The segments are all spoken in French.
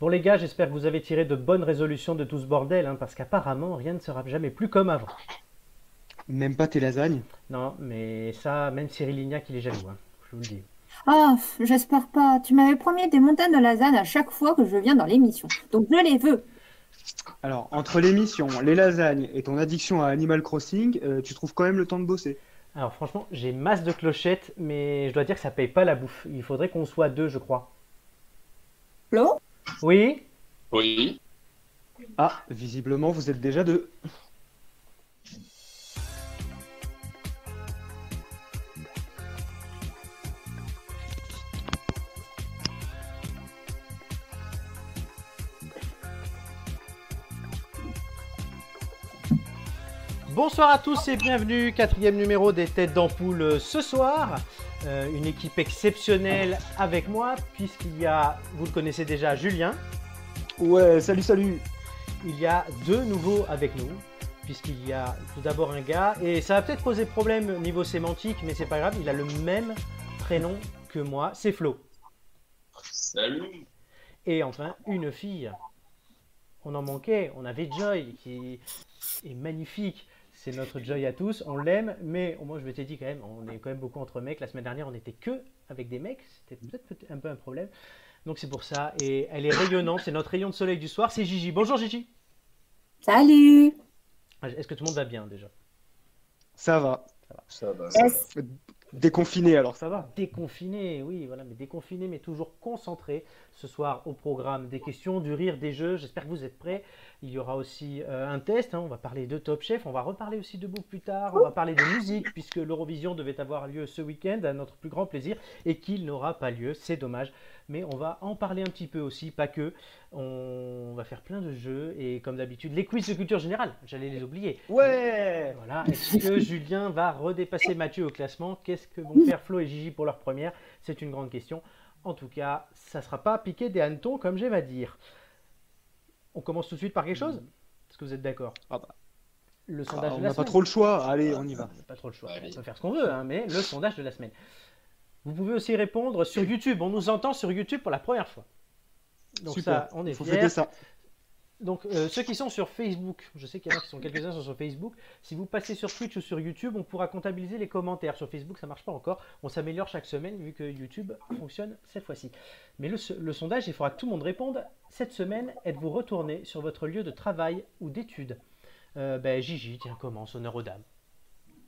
Bon les gars, j'espère que vous avez tiré de bonnes résolutions de tout ce bordel, hein, parce qu'apparemment rien ne sera jamais plus comme avant. Même pas tes lasagnes? Non, mais ça, même Cyril Lignac, il est jaloux, hein, je vous le dis. Ah, j'espère pas. Tu m'avais promis des montagnes de lasagne à chaque fois que je viens dans l'émission. Donc je les veux. Alors, entre l'émission, les lasagnes et ton addiction à Animal Crossing, euh, tu trouves quand même le temps de bosser. Alors franchement, j'ai masse de clochettes, mais je dois dire que ça paye pas la bouffe. Il faudrait qu'on soit deux, je crois. Flo? Oui Oui. Ah, visiblement, vous êtes déjà deux. Bonsoir à tous et bienvenue, quatrième numéro des Têtes d'Ampoule ce soir. Euh, une équipe exceptionnelle avec moi, puisqu'il y a, vous le connaissez déjà, Julien. Ouais, salut, salut. Il y a deux nouveaux avec nous, puisqu'il y a tout d'abord un gars, et ça va peut-être poser problème au niveau sémantique, mais c'est pas grave, il a le même prénom que moi, c'est Flo. Salut. Et enfin, une fille. On en manquait, on avait Joy, qui est magnifique. C'est notre Joy à tous, on l'aime, mais moi je m'étais dit quand même, on est quand même beaucoup entre mecs. La semaine dernière, on n'était que avec des mecs, c'était peut-être peut-être un peu un problème. Donc c'est pour ça, et elle est rayonnante, c'est notre rayon de soleil du soir, c'est Gigi. Bonjour Gigi. Salut Est-ce que tout le monde va bien déjà? Ça va. Ça va. Déconfiné, alors ça. Déconfiné, oui, voilà, mais déconfiné, mais toujours concentré. Ce soir, au programme, des questions, du rire, des jeux. J'espère que vous êtes prêts. Il y aura aussi euh, un test. hein, on va parler de Top Chef. On va reparler aussi de bouffe plus tard. On va parler de musique, puisque l'Eurovision devait avoir lieu ce week-end, à notre plus grand plaisir, et qu'il n'aura pas lieu. C'est dommage. Mais on va en parler un petit peu aussi, pas que. On va faire plein de jeux, et comme d'habitude, les quiz de culture générale. J'allais les oublier. Ouais Voilà. Est-ce que Julien va redépasser Mathieu au classement? Qu'est-ce que vont faire Flo et Gigi pour leur première? C'est une grande question. En tout cas, ça ne sera pas piqué des hannetons, comme j'aime à dire. On commence tout de suite par quelque chose? Est-ce que vous êtes d'accord? Ah bah, Le ah, sondage on de la n'a pas semaine. trop le choix. Allez, on y va. On n'a pas trop le choix. Allez. On peut faire ce qu'on veut, hein, mais le sondage de la semaine. Vous pouvez aussi répondre sur YouTube. On nous entend sur YouTube pour la première fois. Donc Super. ça, on est Faut fiers. fêter ça. Donc, euh, ceux qui sont sur Facebook, je sais qu'il y en a qui sont quelques-uns sont sur Facebook. Si vous passez sur Twitch ou sur YouTube, on pourra comptabiliser les commentaires. Sur Facebook, ça marche pas encore. On s'améliore chaque semaine vu que YouTube fonctionne cette fois-ci. Mais le, le sondage, il faudra que tout le monde réponde. Cette semaine, êtes-vous retourné sur votre lieu de travail ou d'études? Euh, ben, Gigi, tiens, commence, honneur aux dames.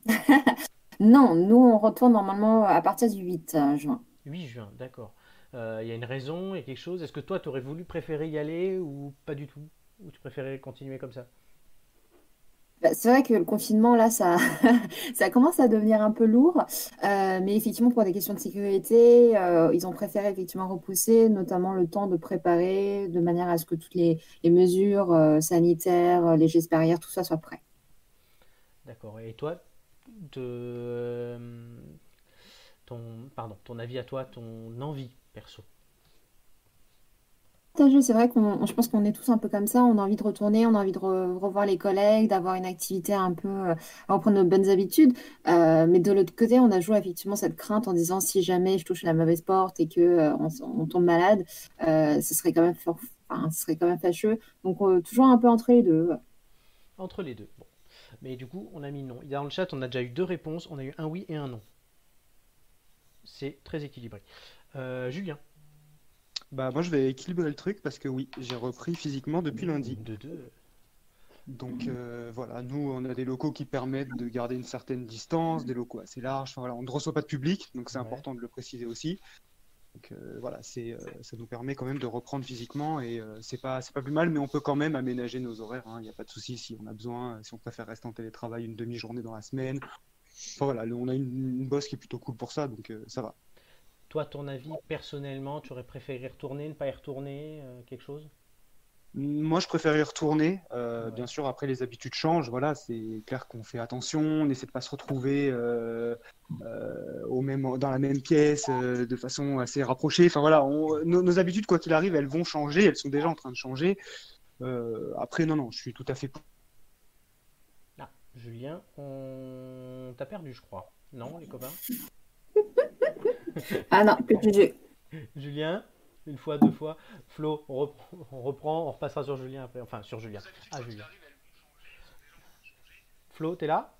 Non, nous on retourne normalement à partir du 8 euh, juin. 8 juin, d'accord. Euh, Il y a une raison, il y a quelque chose. Est-ce que toi, tu aurais voulu préférer y aller ou pas du tout? Ou tu préférais continuer comme ça? Bah, C'est vrai que le confinement, là, ça, ça commence à devenir un peu lourd. Euh, mais effectivement, pour des questions de sécurité, euh, ils ont préféré effectivement repousser, notamment le temps de préparer, de manière à ce que toutes les, les mesures euh, sanitaires, les gestes barrières, tout ça soit prêt. D'accord. Et toi, de, euh, ton, pardon, ton avis à toi, ton envie perso. C'est vrai qu'on, je pense qu'on est tous un peu comme ça. On a envie de retourner, on a envie de re- revoir les collègues, d'avoir une activité un peu, euh, à reprendre nos bonnes habitudes. Euh, mais de l'autre côté, on a toujours effectivement cette crainte en disant si jamais je touche la mauvaise porte et que euh, on, tombe malade, ce serait quand même, enfin, ce serait quand même fâcheux. Donc toujours un peu entre les deux. Entre les deux. Mais du coup, on a mis non. Dans le chat, on a déjà eu deux réponses. On a eu un oui et un non. C'est très équilibré. Euh, Julien. Bah, moi, je vais équilibrer le truc parce que oui, j'ai repris physiquement depuis lundi. De deux. Donc euh, voilà, nous, on a des locaux qui permettent de garder une certaine distance, des locaux assez larges. Enfin, voilà, on ne reçoit pas de public, donc c'est Ouais. important de le préciser aussi. Donc euh, voilà, euh, ça nous permet quand même de reprendre physiquement et euh, c'est pas, c'est pas plus mal, mais on peut quand même aménager nos horaires. Il n'y a pas de souci si on a besoin, si on préfère rester en télétravail une demi-journée dans la semaine. Enfin voilà, on a une, une boss qui est plutôt cool pour ça, donc ça va. Toi, ton avis personnellement, tu aurais préféré retourner, ne pas y retourner, quelque chose? Moi, je préfère y retourner. Euh, Ouais. Bien sûr, après, les habitudes changent. Voilà, c'est clair qu'on fait attention, on essaie de pas se retrouver euh, euh, au même, dans la même pièce euh, de façon assez rapprochée. Enfin voilà, on- nos, nos habitudes, quoi qu'il arrive, elles vont changer. Elles sont déjà en train de changer. Euh, après, non, non, je suis tout à fait. Ah, Julien, on t'a perdu, je crois. Non, les copains? Ah non, plus de jeu. Julien? Une fois, deux fois. Flo, on reprend, on reprend, on repassera sur Julien après. Enfin, sur Julien. Ah, Julien. Flo, t'es là?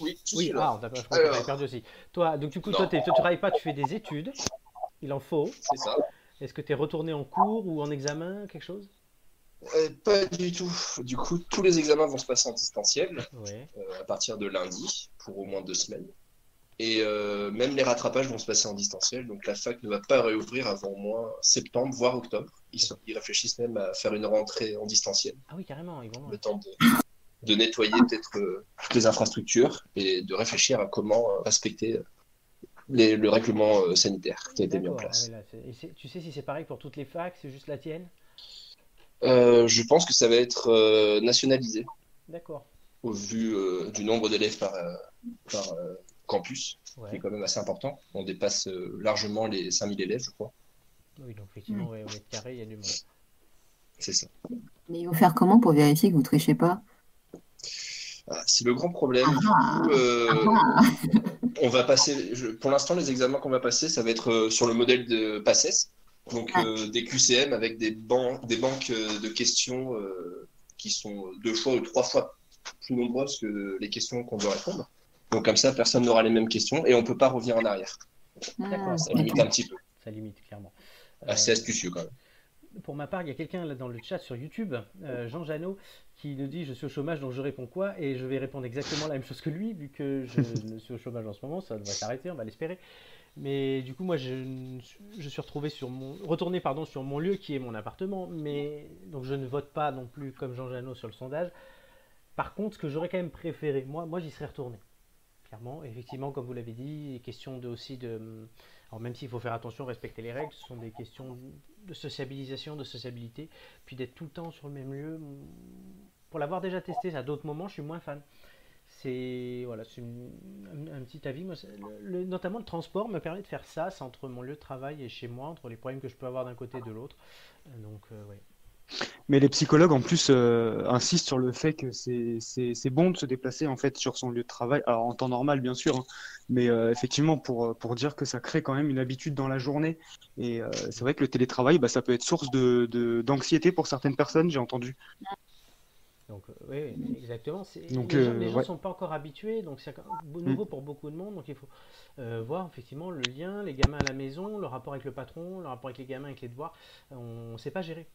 Oui, je Oui, suis là. ah, d'accord, je crois que Alors. t'avais perdu aussi. Toi, donc du coup, toi, Non. toi, tu travailles pas, tu fais des études. Il en faut. C'est ça. Est-ce que tu es retourné en cours ou en examen, quelque chose? Euh, pas du tout. Du coup, tous les examens vont se passer en distanciel Ouais. euh, à partir de lundi pour au moins deux semaines. Et euh, même les rattrapages vont se passer en distanciel. Donc la fac ne va pas réouvrir avant au moins septembre, voire octobre. Ils, sont- ils réfléchissent même à faire une rentrée en distanciel. Ah oui, carrément, ils vont. Le temps de, de nettoyer peut-être euh, toutes les infrastructures et de réfléchir à comment euh, respecter les- le règlement euh, sanitaire qui a été mis en place. là, et tu sais si c'est pareil pour toutes les facs, c'est juste la tienne? Je pense que ça va être nationalisé D'accord. au vu du nombre d'élèves par, par campus, qui est quand même assez important. On dépasse euh, largement les 5000 élèves, je crois. Oui, donc effectivement, ouais, au mètre carré, il y a du monde. C'est ça. Mais il faut faire comment pour vérifier que vous trichez pas? Ah, c'est le grand problème. Du Ah, coup, euh, ah. on va passer. je- pour l'instant, les examens qu'on va passer, ça va être euh, sur le modèle de PACES, donc Ah. euh, des QCM avec des, des banques euh, de questions euh, qui sont deux fois ou trois fois plus nombreuses que les questions qu'on doit répondre. Donc comme ça, personne n'aura les mêmes questions et on peut pas revenir en arrière. D'accord. Ça limite un petit peu. Ça limite, clairement. Assez Euh, astucieux quand même. Pour ma part, il y a quelqu'un là dans le chat sur YouTube, euh, Jean Janot, qui nous dit je suis au chômage donc je réponds quoi? Et je vais répondre exactement la même chose que lui, vu que je ne suis au chômage en ce moment, ça devrait s'arrêter, on va l'espérer. Mais du coup, moi, je, ne suis- je suis retrouvé sur mon, retourné pardon, sur mon lieu qui est mon appartement, mais donc je ne vote pas non plus comme Jean Janot sur le sondage. Par contre, ce que j'aurais quand même préféré, moi, moi j'y serais retourné. Clairement, effectivement, comme vous l'avez dit, question de, aussi de. Alors, même s'il faut faire attention, respecter les règles, ce sont des questions de sociabilisation, de sociabilité. Puis d'être tout le temps sur le même lieu. Pour l'avoir déjà testé à d'autres moments, je suis moins fan. C'est voilà, un, petit avis. Moi, le- notamment le transport me permet de faire ça, entre mon lieu de travail et chez moi, entre les problèmes que je peux avoir d'un côté et de l'autre. Euh, Donc, euh, ouais. Mais les psychologues en plus euh, insistent sur le fait que c'est c'est c'est bon de se déplacer en fait sur son lieu de travail, alors en temps normal bien sûr, hein, mais euh, effectivement pour pour dire que ça crée quand même une habitude dans la journée. Et euh, c'est vrai que le télétravail, bah, ça peut être source de de- d'anxiété pour certaines personnes, j'ai entendu. Donc, euh, oui, exactement. Donc, les gens, euh, ouais. sont pas encore habitués, donc c'est encore nouveau pour beaucoup de monde. Donc, il faut euh, voir effectivement le lien, les gamins à la maison, le rapport avec le patron, le rapport avec les gamins, avec les devoirs. On ne sait pas gérer,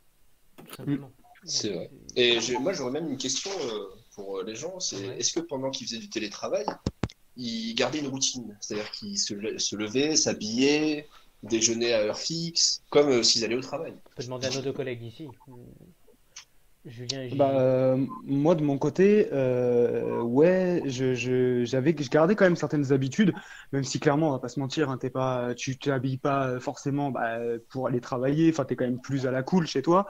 tout simplement. C'est vrai. Et moi, j'aurais même une question euh, pour euh, les gens. C'est Ouais. est-ce que pendant qu'ils faisaient du télétravail, ils gardaient une routine? C'est-à-dire qu'ils se, le- se levaient, s'habillaient, déjeunaient à heure fixe, comme euh, s'ils allaient au travail? On peut demander à nos deux collègues ici. Bah, euh, moi, de mon côté, euh, ouais, je, j'avais, je gardais quand même certaines habitudes, même si clairement, on va pas se mentir, hein, t'es pas, tu t'habilles pas forcément bah, pour aller travailler, enfin, t'es quand même plus à la cool chez toi.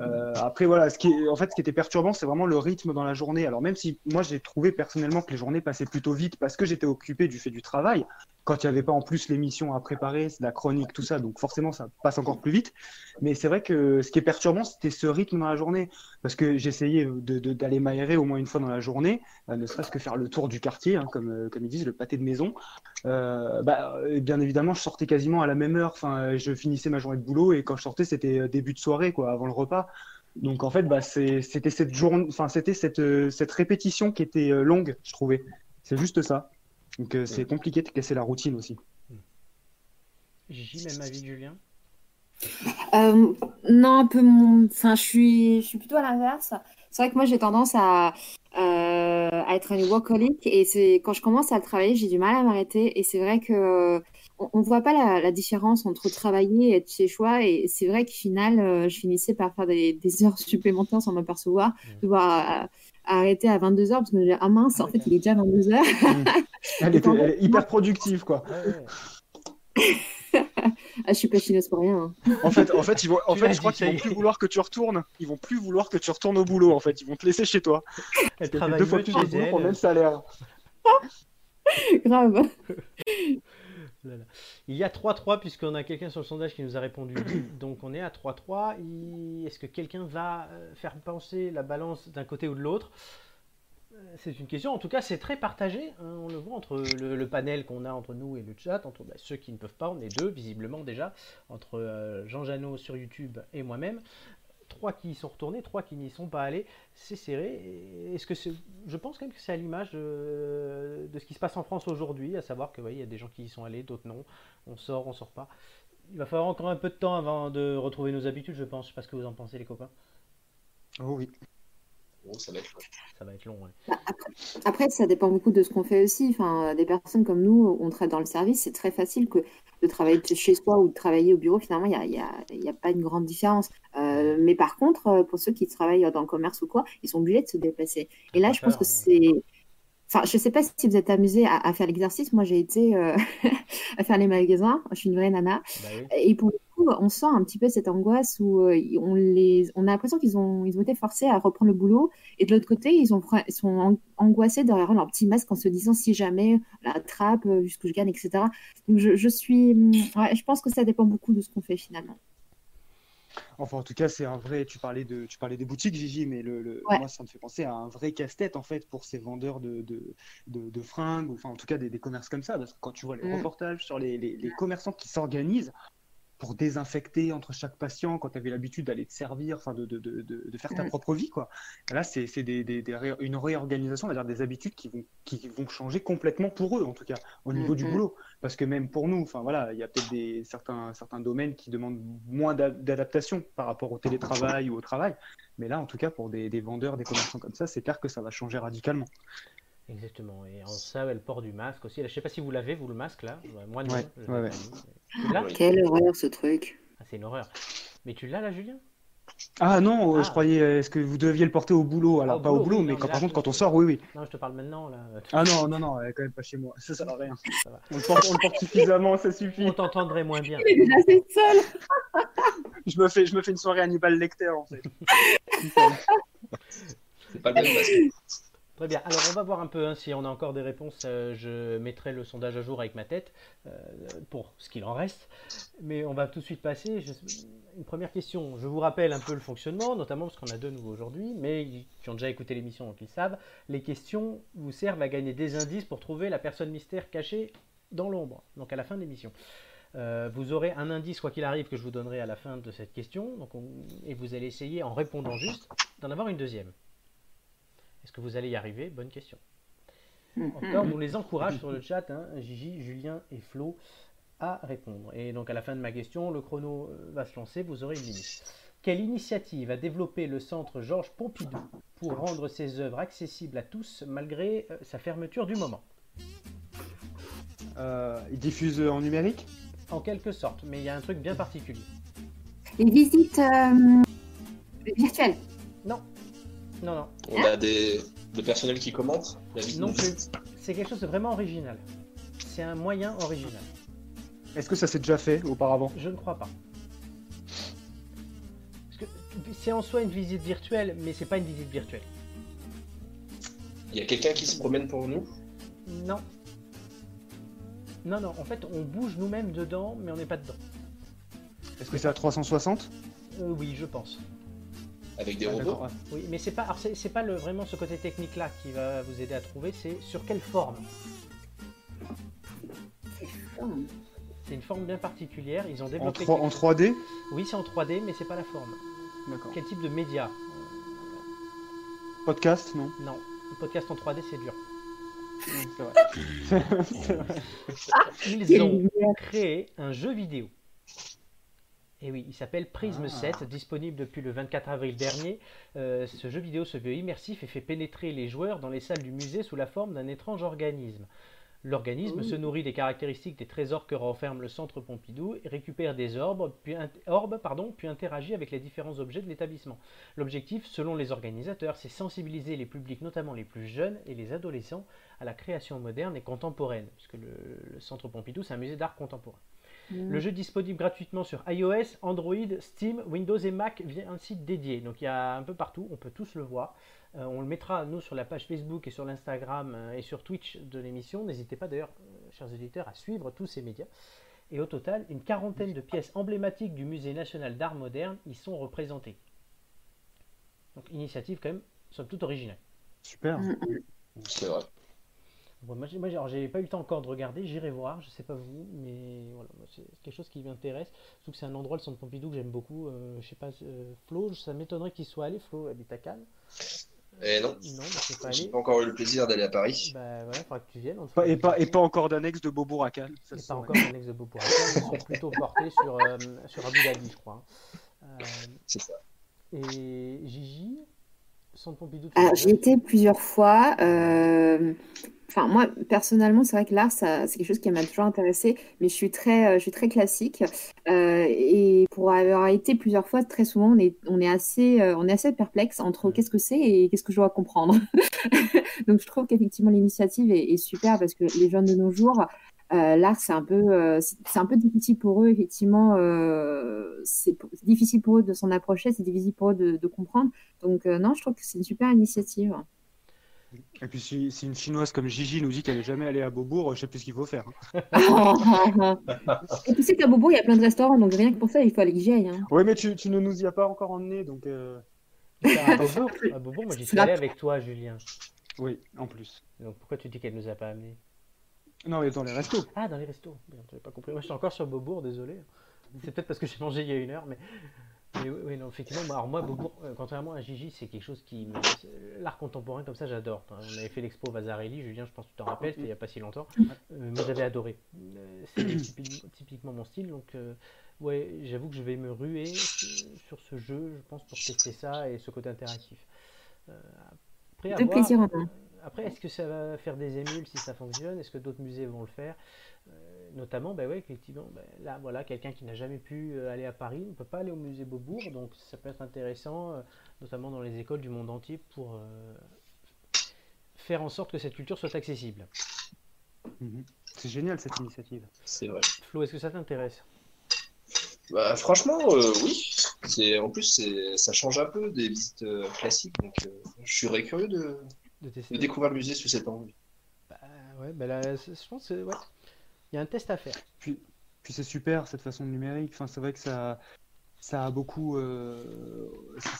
Euh, après, voilà, ce qui en fait, ce qui était perturbant, c'est vraiment le rythme dans la journée. Alors, même si moi, j'ai trouvé personnellement que les journées passaient plutôt vite parce que j'étais occupé du fait du travail, quand il n'y avait pas en plus l'émission à préparer, la chronique, tout ça, donc forcément, ça passe encore plus vite. Mais c'est vrai que ce qui est perturbant, c'était ce rythme dans la journée parce que j'essayais d'aller m'aérer au moins une fois dans la journée, euh, ne serait-ce que faire le tour du quartier, hein, comme, euh, comme ils disent, le pâté de maison. Euh, bah, bien évidemment, je sortais quasiment à la même heure. Enfin, je finissais ma journée de boulot et quand je sortais, c'était début de soirée, quoi, avant le repas. Donc en fait, bah, c'était cette journée, enfin, c'était cette, cette répétition qui était longue, je trouvais. C'est juste ça. Donc c'est compliqué de casser la routine aussi. Gilles, même avis Julien. Euh, non, un peu mon... Enfin, je suis, je suis plutôt à l'inverse. C'est vrai que moi, j'ai tendance à, euh, à être une workaholic et c'est quand je commence à travailler, j'ai du mal à m'arrêter. Et c'est vrai que on, on voit pas la, la différence entre travailler et être chez soi. Et c'est vrai qu'au final, euh, je finissais par faire des, des heures supplémentaires sans m'apercevoir, devoir euh, arrêter à 22 heures parce que je me dis, ah mince, en fait, il est déjà 22 heures. Elle, était, elle est hyper productive, quoi. Ouais, ouais. Ah, je suis pas chineuse pour rien. hein. En fait, en fait, ils vont, en Tu fait, je crois qu'ils vont plus vouloir que tu retournes. Ils vont plus vouloir que tu retournes au boulot. En fait, ils vont te laisser chez toi. Que travaille deux fois plus chez de boulot pour le même salaire. Grave. Là, là. Il y a 3-3 puisqu'on a quelqu'un sur le sondage qui nous a répondu. Donc on est à 3-3. Il- Est-ce que quelqu'un va euh, faire penser la balance d'un côté ou de l'autre? C'est une question, en tout cas c'est très partagé, hein, on le voit entre le, panel qu'on a entre nous et le chat, entre bah, ceux qui ne peuvent pas, on est deux visiblement déjà, entre euh, Jean Janot sur YouTube et moi-même, trois qui y sont retournés, trois qui n'y sont pas allés, c'est serré. Est-ce que c'est, je pense quand même que c'est à l'image de, ce qui se passe en France aujourd'hui, à savoir que il y a des gens qui y sont allés, d'autres non, on sort, on sort pas. Il va falloir encore un peu de temps avant de retrouver nos habitudes, je pense. Je sais pas ce que vous en pensez les copains. Oh oui. Bon, ça va être long. Ça va être long. ouais. Bah, après, après, ça dépend beaucoup de ce qu'on fait aussi. Enfin, des personnes comme nous, on travaille dans le service, c'est très facile que de travailler chez soi ou de travailler au bureau. Finalement, il n'y a, il y a, il y a pas une grande différence. Euh, mais par contre, euh, pour ceux qui travaillent dans le commerce ou quoi, ils sont obligés de se déplacer. Et là, je pense que c'est... Enfin, je sais pas si vous êtes amusé à, à faire l'exercice. Moi, j'ai été euh, à faire les magasins. Je suis une vraie nana. Bah oui. Et pour coup, on sent un petit peu cette angoisse où euh, on les, on a l'impression qu'ils ont, ils ont été forcés à reprendre le boulot. Et de l'autre côté, ils, ont, ils sont an- angoissés derrière leur petit masque en se disant si jamais la trappe, vu ce que je gagne, etc. Donc je, je suis, ouais, je pense que ça dépend beaucoup de ce qu'on fait finalement. Enfin, en tout cas, c'est un vrai. Tu parlais de, tu parlais des boutiques, Gigi, mais le, le- Ouais. moi, ça me fait penser à un vrai casse-tête en fait pour ces vendeurs de, de, de, de fringues, ou enfin, en tout cas, des, des commerces comme ça. Parce que quand tu vois les Mm. reportages sur les, les, les commerçants qui s'organisent pour désinfecter entre chaque patient, quand tu avais l'habitude d'aller te servir, enfin, de, de, de, de, faire ta Mm. propre vie, quoi. Là, c'est des, des, des ré- une réorganisation, on va dire, des habitudes qui vont, qui vont changer complètement pour eux, en tout cas, au niveau du Mm, mm. boulot. Parce que même pour nous, enfin voilà, il y a peut-être certains certains domaines qui demandent moins d'a- d'adaptation par rapport au télétravail ou au travail, mais là, en tout cas, pour des, des vendeurs, des commerçants comme ça, c'est clair que ça va changer radicalement. Exactement. Et en ça, elle porte du masque aussi. Je sais pas si vous l'avez, vous, le masque là. Moi, non. Ouais, ouais, pas ouais. Quelle horreur ce truc. Ah, C'est une horreur. Mais tu l'as là, Julien? Ah non, euh, Ah. je croyais, euh, est-ce que vous deviez le porter au boulot? Alors, au pas au boulot, oui, mais non, quand, là, par contre, quand on sort, oui, oui. Non, je te parle maintenant là. Ah non, non, non, quand même pas chez moi. Ça, ça sert à rien. Ça va. On le porte, on le porte suffisamment, ça suffit. On t'entendrait moins bien. Il est déjà assez seul. Je me fais, je me fais une soirée Hannibal Lecter, en fait. C'est pas le même masque. Très bien. Alors, on va voir un peu hein, si on a encore des réponses. Euh, je mettrai le sondage à jour avec ma tête euh, pour ce qu'il en reste. Mais on va tout de suite passer. Une première question. Je vous rappelle un peu le fonctionnement, notamment parce qu'on a deux nouveaux aujourd'hui, mais qui ont déjà écouté l'émission, donc ils savent. Les questions vous servent à gagner des indices pour trouver la personne mystère cachée dans l'ombre, donc à la fin de l'émission. Euh, vous aurez un indice, quoi qu'il arrive, que je vous donnerai à la fin de cette question, donc on- et vous allez essayer, en répondant juste, d'en avoir une deuxième. Est-ce que vous allez y arriver? Bonne question. Encore, on les encourage sur le chat, hein, Gigi, Julien et Flo, à répondre. Et donc à la fin de ma question, le chrono euh, va se lancer, vous aurez une minute. Quelle initiative a développé le centre Georges Pompidou pour rendre ses œuvres accessibles à tous malgré euh, sa fermeture du moment? Euh, il diffuse en numérique? En quelque sorte, mais il y a un truc bien particulier. Les visites euh, virtuelles? Non, non, non, On a des, le personnel qui commente la vie non plus. C'est quelque chose de vraiment original. C'est un moyen original. Est-ce que ça s'est déjà fait auparavant? Je ne crois pas. Parce que c'est en soi une visite virtuelle, mais c'est pas une visite virtuelle. Il y a quelqu'un qui se promène pour nous? Non. Non, non, en fait, on bouge nous-mêmes dedans, mais on n'est pas dedans. Est-ce que c'est à 360? Euh, oui, je pense. Avec des Ah, robots. ouais. Oui, mais c'est pas, alors c'est, c'est pas le, vraiment ce côté technique-là qui va vous aider à trouver, c'est sur quelle forme? C'est une forme bien particulière, ils ont En, développé... 3, en 3D? Oui, c'est en 3D, mais c'est pas la forme. D'accord. Quel type de média? Podcast? Non? Non, un podcast en 3D, c'est dur. Non, c'est vrai. C'est vrai. Ils ont créé un jeu vidéo. Et oui, il s'appelle Prism Ah. 7, disponible depuis le 24 avril dernier. Euh, ce jeu vidéo se veut immersif et fait pénétrer les joueurs dans les salles du musée sous la forme d'un étrange organisme. L'organisme se nourrit des caractéristiques des trésors que renferme le centre Pompidou et récupère des orbes, puis, int- orbes, pardon, puis interagit avec les différents objets de l'établissement. L'objectif, selon les organisateurs, c'est sensibiliser les publics, notamment les plus jeunes et les adolescents, à la création moderne et contemporaine, puisque le, le centre Pompidou, c'est un musée d'art contemporain. Le jeu est disponible gratuitement sur iOS, Android, Steam, Windows et Mac via un site dédié. Donc il y a un peu partout, on peut tous le voir. Euh, on le mettra nous sur la page Facebook et sur l'Instagram euh, et sur Twitch de l'émission. N'hésitez pas d'ailleurs, euh, chers auditeurs, à suivre tous ces médias. Et au total, une quarantaine de pièces emblématiques du Musée national d'art moderne y sont représentées. Donc initiative quand même, somme toute originale. Super. Mm, C'est vrai. Bon, moi, j'ai- moi, j'ai- alors, j'ai pas eu le temps encore de regarder, j'irai voir, je sais pas vous, mais voilà, moi, c'est quelque chose qui m'intéresse. Surtout que c'est un endroit, le centre Pompidou, que j'aime beaucoup. Euh, je sais pas, euh, Flo, ça m'étonnerait qu'il soit allé. Flo habite à Cannes. Et non, Non, bah, pas j'ai pas encore eu le plaisir d'aller à Paris. Bah voilà, faudra que tu viennes. en tout Pas- cas. Et pas, et pas encore d'annexe de Bobo à Cannes. ça Et pas encore ex de Beauport. Ils sont plutôt portés sur, euh, sur Abu Dhabi, je crois. Euh, C'est ça. et Gigi, centre Pompidou, l'as j'y étais plusieurs fois. euh, Enfin, moi, personnellement, c'est vrai que l'art, c'est quelque chose qui m'a toujours intéressé, mais je suis très, euh, je suis très classique. Euh, et pour avoir été plusieurs fois, très souvent, on est, on est assez, on est assez perplexe entre Mhm. qu'est-ce que c'est et qu'est-ce que je dois comprendre. Donc, je trouve qu'effectivement, l'initiative est, est super parce que les jeunes de nos jours, euh, l'art, c'est un peu, euh, c'est c'est un peu difficile pour eux, effectivement. euh, c'est difficile pour eux de s'en approcher, c'est difficile pour eux de, de comprendre. Donc, euh, non, je trouve que c'est une super initiative. Et puis si, si une chinoise comme Gigi nous dit qu'elle est jamais allée à Beaubourg, je sais plus ce qu'il faut faire. hein. Et tu sais qu'à Bobo, il y a plein de restaurants, donc rien que pour ça, il faut aller que j'y aille. hein. Oui, mais tu, tu ne nous y as pas encore emmené, donc euh, À Beaubourg, à Beaubourg, moi j'y suis allé avec toi, Julien. oui, en plus. Donc pourquoi tu dis qu'elle nous a pas amenés? Non, mais dans les restos. Ah, dans les restos. J'avais pas compris. Moi je suis encore sur Beaubourg, désolé. C'est peut-être parce que j'ai mangé il y a une heure, mais. mais oui, oui, non, effectivement, moi, alors moi, Beaubourg, euh, contrairement à Gigi, c'est quelque chose qui me. L'art contemporain, comme ça, j'adore. Hein, On avait fait l'expo Vasarely, Julien, je pense que tu t'en rappelles, c'était il y a pas si longtemps. Euh, moi, j'avais adoré. Euh, C'est typi- typiquement mon style, donc. euh, Ouais, j'avoue que je vais me ruer euh, sur ce jeu, je pense, pour tester ça et ce côté interactif. Euh, après, De voir- plaisir en main. Après, est-ce que ça va faire des émules si ça fonctionne? Est-ce que d'autres musées vont le faire? Euh, Notamment, bah ouais, effectivement, bah, là, voilà, quelqu'un qui n'a jamais pu euh, aller à Paris ne peut pas aller au musée Beaubourg, donc ça peut être intéressant, euh, notamment dans les écoles du monde entier, pour euh, faire en sorte que cette culture soit accessible. Mhm. C'est génial cette initiative. C'est vrai. Flo, est-ce que ça t'intéresse? Bah, franchement, euh, oui. C'est en plus, c'est ça change un peu des visites euh, classiques, donc euh, je serais curieux de, de tester de découvrir le musée sous cet angle. Bah, ouais, bah là, c'est- je pense que ouais. il y a un test à faire. Puis, puis c'est super cette façon numérique. Enfin, c'est vrai que ça, ça a beaucoup, euh,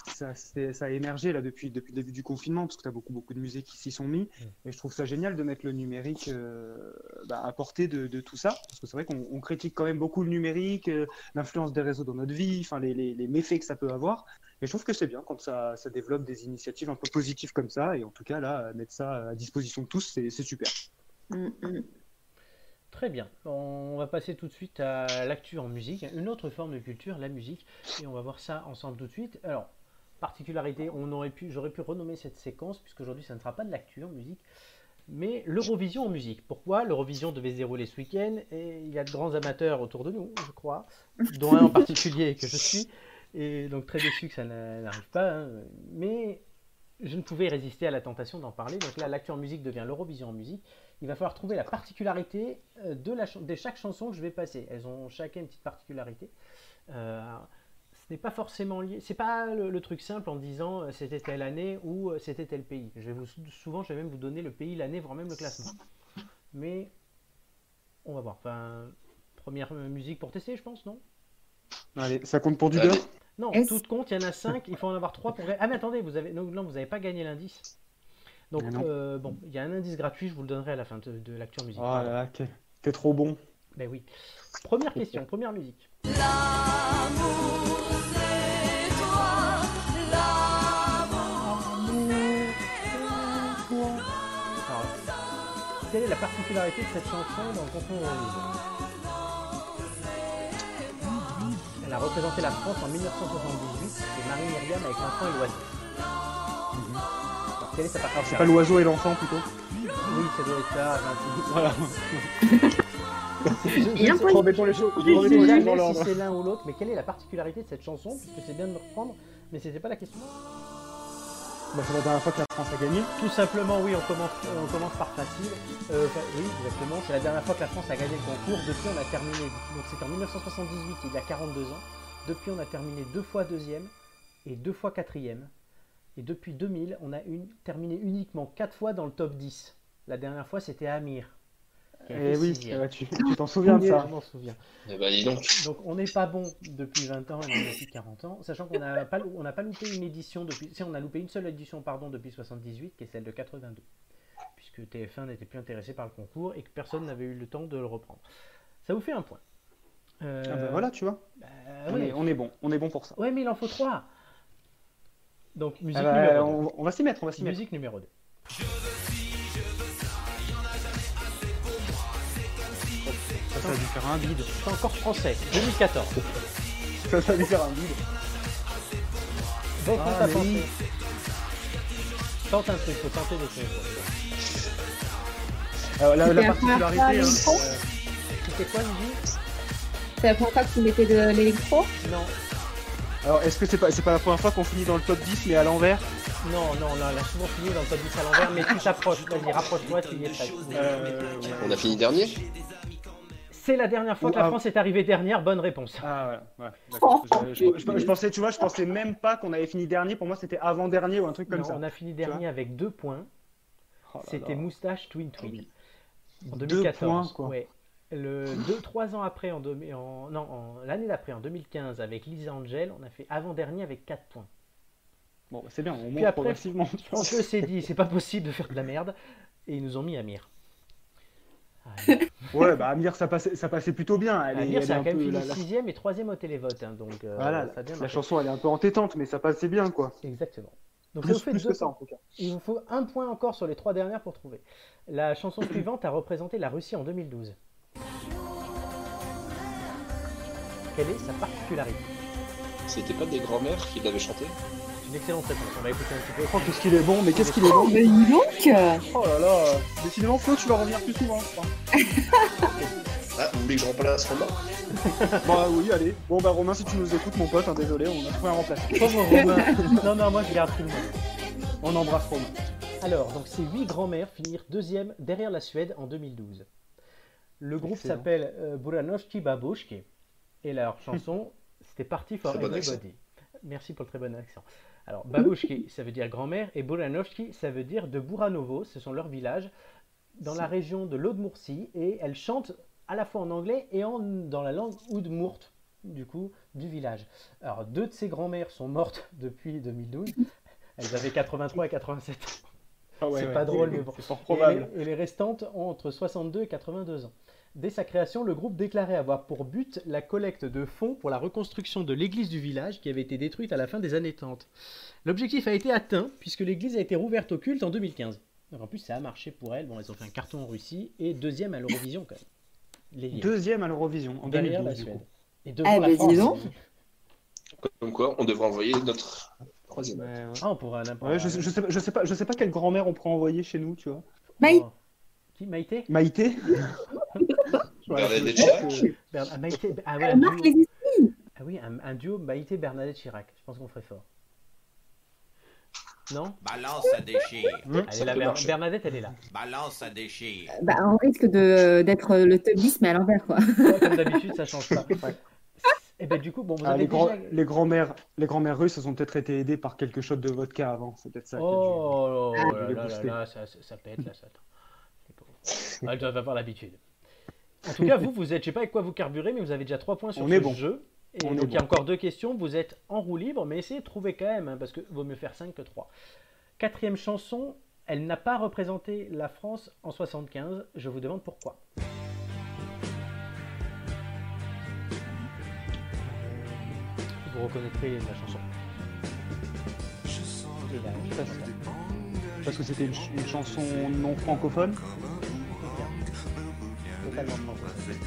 ça, c'est- ça a émergé là depuis, depuis le début du confinement parce que tu as beaucoup, beaucoup de musées qui s'y sont mis. Mm. Et je trouve ça génial de mettre le numérique euh, bah, à portée de, de tout ça parce que c'est vrai qu'on on critique quand même beaucoup le numérique, euh, l'influence des réseaux dans notre vie, enfin les, les, les méfaits que ça peut avoir. Et je trouve que c'est bien quand ça, ça développe des initiatives un peu positives comme ça. Et en tout cas là, mettre ça à disposition de tous, c'est super. Mm, mm. Très bien. On va passer tout de suite à l'actu en musique, une autre forme de culture, la musique, et on va voir ça ensemble tout de suite. Alors, particularité, on aurait pu, j'aurais pu renommer cette séquence, puisqu'aujourd'hui ça ne sera pas de l'actu en musique, mais l'Eurovision en musique. Pourquoi L'Eurovision devait se dérouler ce week-end, et il y a de grands amateurs autour de nous, je crois, dont un en particulier que je suis, et donc très déçu que ça n'a- n'arrive pas, hein. mais je ne pouvais résister à la tentation d'en parler. Donc là, l'actu en musique devient l'Eurovision en musique. Il va falloir trouver la particularité euh, de, la, chan- de chaque chanson que je vais passer. Elles ont chacun une petite particularité. Euh, ce n'est pas forcément lié. C'est pas le, le truc simple en disant euh, c'était telle année ou c'était tel pays. Je vais vous, souvent, je vais même vous donner le pays, l'année, voire même le classement. Mais on va voir. Enfin, première musique pour tester, je pense, non? Allez, ça compte pour du Allez. beurre? Non, tout compte, il y en a 5, il faut en avoir 3 pour... Ah mais attendez, vous avez... non, non, vous n'avez pas gagné l'indice. Donc, Ah euh, bon, il y a un indice gratuit, je vous le donnerai à la fin de, de l'actu musique. Oh là là, t'es t'es trop bon. Ben oui. Première question, première musique. Alors, quelle est la particularité de cette chanson dans le concours Eurovision Elle a représenté la France en 1978 et Marie-Myriam avec l'enfant et l'oiseau. Alors, quelle est sa C'est pas l'oiseau et l'enfant plutôt Oui, ça doit être ça. Voilà. Bien. Remettons les choses, Je sais si c'est l'un ou l'autre, mais quelle est la particularité de cette chanson Puisque c'est bien de me reprendre, mais c'était pas la question. Bah, c'est la dernière fois que la France a gagné. Tout simplement, oui, on commence, par facile. Euh, oui, exactement. C'est la dernière fois que la France a gagné le concours. Depuis, on a terminé. Donc, c'était en 1978, il y a 42 ans. Depuis, on a terminé deux fois deuxième et deux fois quatrième. Et depuis 2000, on a terminé uniquement quatre fois dans le top 10. La dernière fois, c'était Amir. Eh oui, tu t'en souviens de Je ça. m'en souviens. Eh ben, dis donc. Donc on n'est pas bon depuis 20 ans et on est depuis 40 ans, sachant qu'on n'a pas, on pas loupé une édition depuis. Si on a loupé une seule édition pardon depuis 78, qui est celle de 82, puisque TF1 n'était plus intéressé par le concours et que personne n'avait eu le temps de le reprendre. Ça vous fait un point. Euh, Ah bah voilà, tu vois. bah, On ouais. est, on est bon, on est bon pour ça. Ouais, mais il en faut trois. Donc musique Ah bah, numéro 2. on, on va s'y mettre, on va s'y mettre. Musique numéro 2. Ça, ça a dû faire un bide. C'est encore français, 2014. Ça, ça a dû faire un bide. Votre Ah. Tente un truc, faut tenter des trucs. Alors, la, C'était la la particularité, fois, hein, Euh, C'était quoi, Lily C'est la première fois que tu mettais de l'électro Non, alors est-ce que c'est pas, c'est pas la première fois qu'on finit dans le top 10 mais à l'envers non, non, là, elle a souvent fini dans le top 10 à l'envers, mais tu t'approches. Vas-y, rapproche-toi, tu y es prêt. Euh, ouais. On a fini dernier C'est la dernière fois que la Ah. France est arrivée dernière, bonne réponse. Ah ouais. Je, je- je- je pensais, tu vois, je pensais même pas qu'on avait fini dernier. Pour moi, c'était avant-dernier ou un truc comme Non, ça. on a fini dernier avec deux points. Oh C'était. Moustache Twin Twin. Oui. En Deux 2014. points, quoi. Ouais. Le deux, trois ans après, en, deux- en- non, en- l'année d'après, en 2015, avec Lisa Angel, on a fait avant-dernier avec 4 points. Bon, bah, c'est bien, on Puis monte après, progressivement. On se s'est dit, c'est pas possible de faire de la merde, et ils nous ont mis Amir. Ah, Ouais, bah Amir, ça passait, ça passait plutôt bien. Elle est, Amir, elle ça est a quand même fini la, 6ème et 3ème au télévote, hein, donc euh, voilà, ça la chanson, elle est un peu entêtante, mais ça passait bien, quoi. Exactement. Donc Plus, ça vous fait plus deux que ça, points. en tout cas. Il vous faut un point encore sur les trois dernières pour trouver. La chanson suivante a représenté la Russie en 2012. Quelle est sa particularité? C'était pas des grands-mères qui l'avaient chanté C'est une excellente réponse. On va écouter un petit peu. Oh, qu'est-ce qu'il est bon, mais qu'est-ce qu'il est bon. Mais dis donc Oh là là. Décidément, Flo, tu vas revenir plus souvent, je crois. Ah, vous voulez que je remplace Romain Bah oui, allez. Bon, bah Romain, si tu nous écoutes, mon pote, hein, désolé, on a trouvé un remplaçant. Pauvre Romain. Non, non, moi je garde tout le monde. On embrasse Romain. Alors, donc ces huit grands-mères finirent deuxième derrière la Suède en 2012. Le groupe s'appelle euh, Buranovski Babushki et leur chanson c'était Party for bon Everybody. Merci pour le très bon accent. Alors, Babushki, ça veut dire grand-mère et Buranovski, ça veut dire de Buranovo, ce sont leurs villages dans la région de l'Audmourcie et elles chantent à la fois en anglais et en, dans la langue oudmourte du coup du village. Alors, deux de ces grand-mères sont mortes depuis 2012. Elles avaient 83 et 87 ans. Ah ouais, C'est ouais. pas drôle, mais bon. C'est fort Et probable. les, et les restantes ont entre 62 et 82 ans. Dès sa création, le groupe déclarait avoir pour but la collecte de fonds pour la reconstruction de l'église du village qui avait été détruite à la fin des années 30. L'objectif a été atteint puisque l'église a été rouverte au culte en 2015. Donc en plus, ça a marché pour elles. Bon, elles ont fait un carton en Russie et deuxième à l'Eurovision quand même. Les. Deuxième à l'Eurovision, en derrière 2012, la du Suède. coup. Et devant Eh la France. donc. Comme quoi, on devrait envoyer notre troisième. Ouais, ouais. Ah, on Ouais, je, je sais, pas- je, sais pas, je sais pas quelle grand-mère on pourrait envoyer chez nous, tu vois. Maï- Oh. Qui Maïté Maïté Bernadette Chirac. Bern- ah, Maïté. Ah, ouais, Euh, un Marc duo. Lévy. Ah oui, un, un duo Maïté Bernadette Chirac. Je pense qu'on ferait fort. Non? Balance ça déchire. Hum, Elle est là. Bernadette, elle est là. Balance ça déchire. Bah, on risque de- d'être le top 10, mais à l'envers, quoi. Ouais, comme d'habitude, ça change pas. Et ben du coup, bon, vous Ah, avez les, grands- déjà... les grands-mères, les grands-mères russes, elles ont peut-être été aidées par quelques shots de vodka avant. C'est peut-être ça. qui a dû- Oh là là là là, ça, ça, ça pète là, ça. Elles doivent avoir l'habitude. En tout cas, vous, vous êtes, je sais pas avec quoi vous carburez, mais vous avez déjà 3 points sur On ce est bon. jeu. Et On est donc il y a bon. encore deux questions. Vous êtes en roue libre, mais essayez de trouver quand même, hein, parce que vaut mieux faire 5 que 3. Quatrième chanson, elle n'a pas représenté la France en 75. Je vous demande pourquoi. Vous reconnaîtrez la chanson. Parce que c'était une, ch- une chanson non francophone. Totalement français.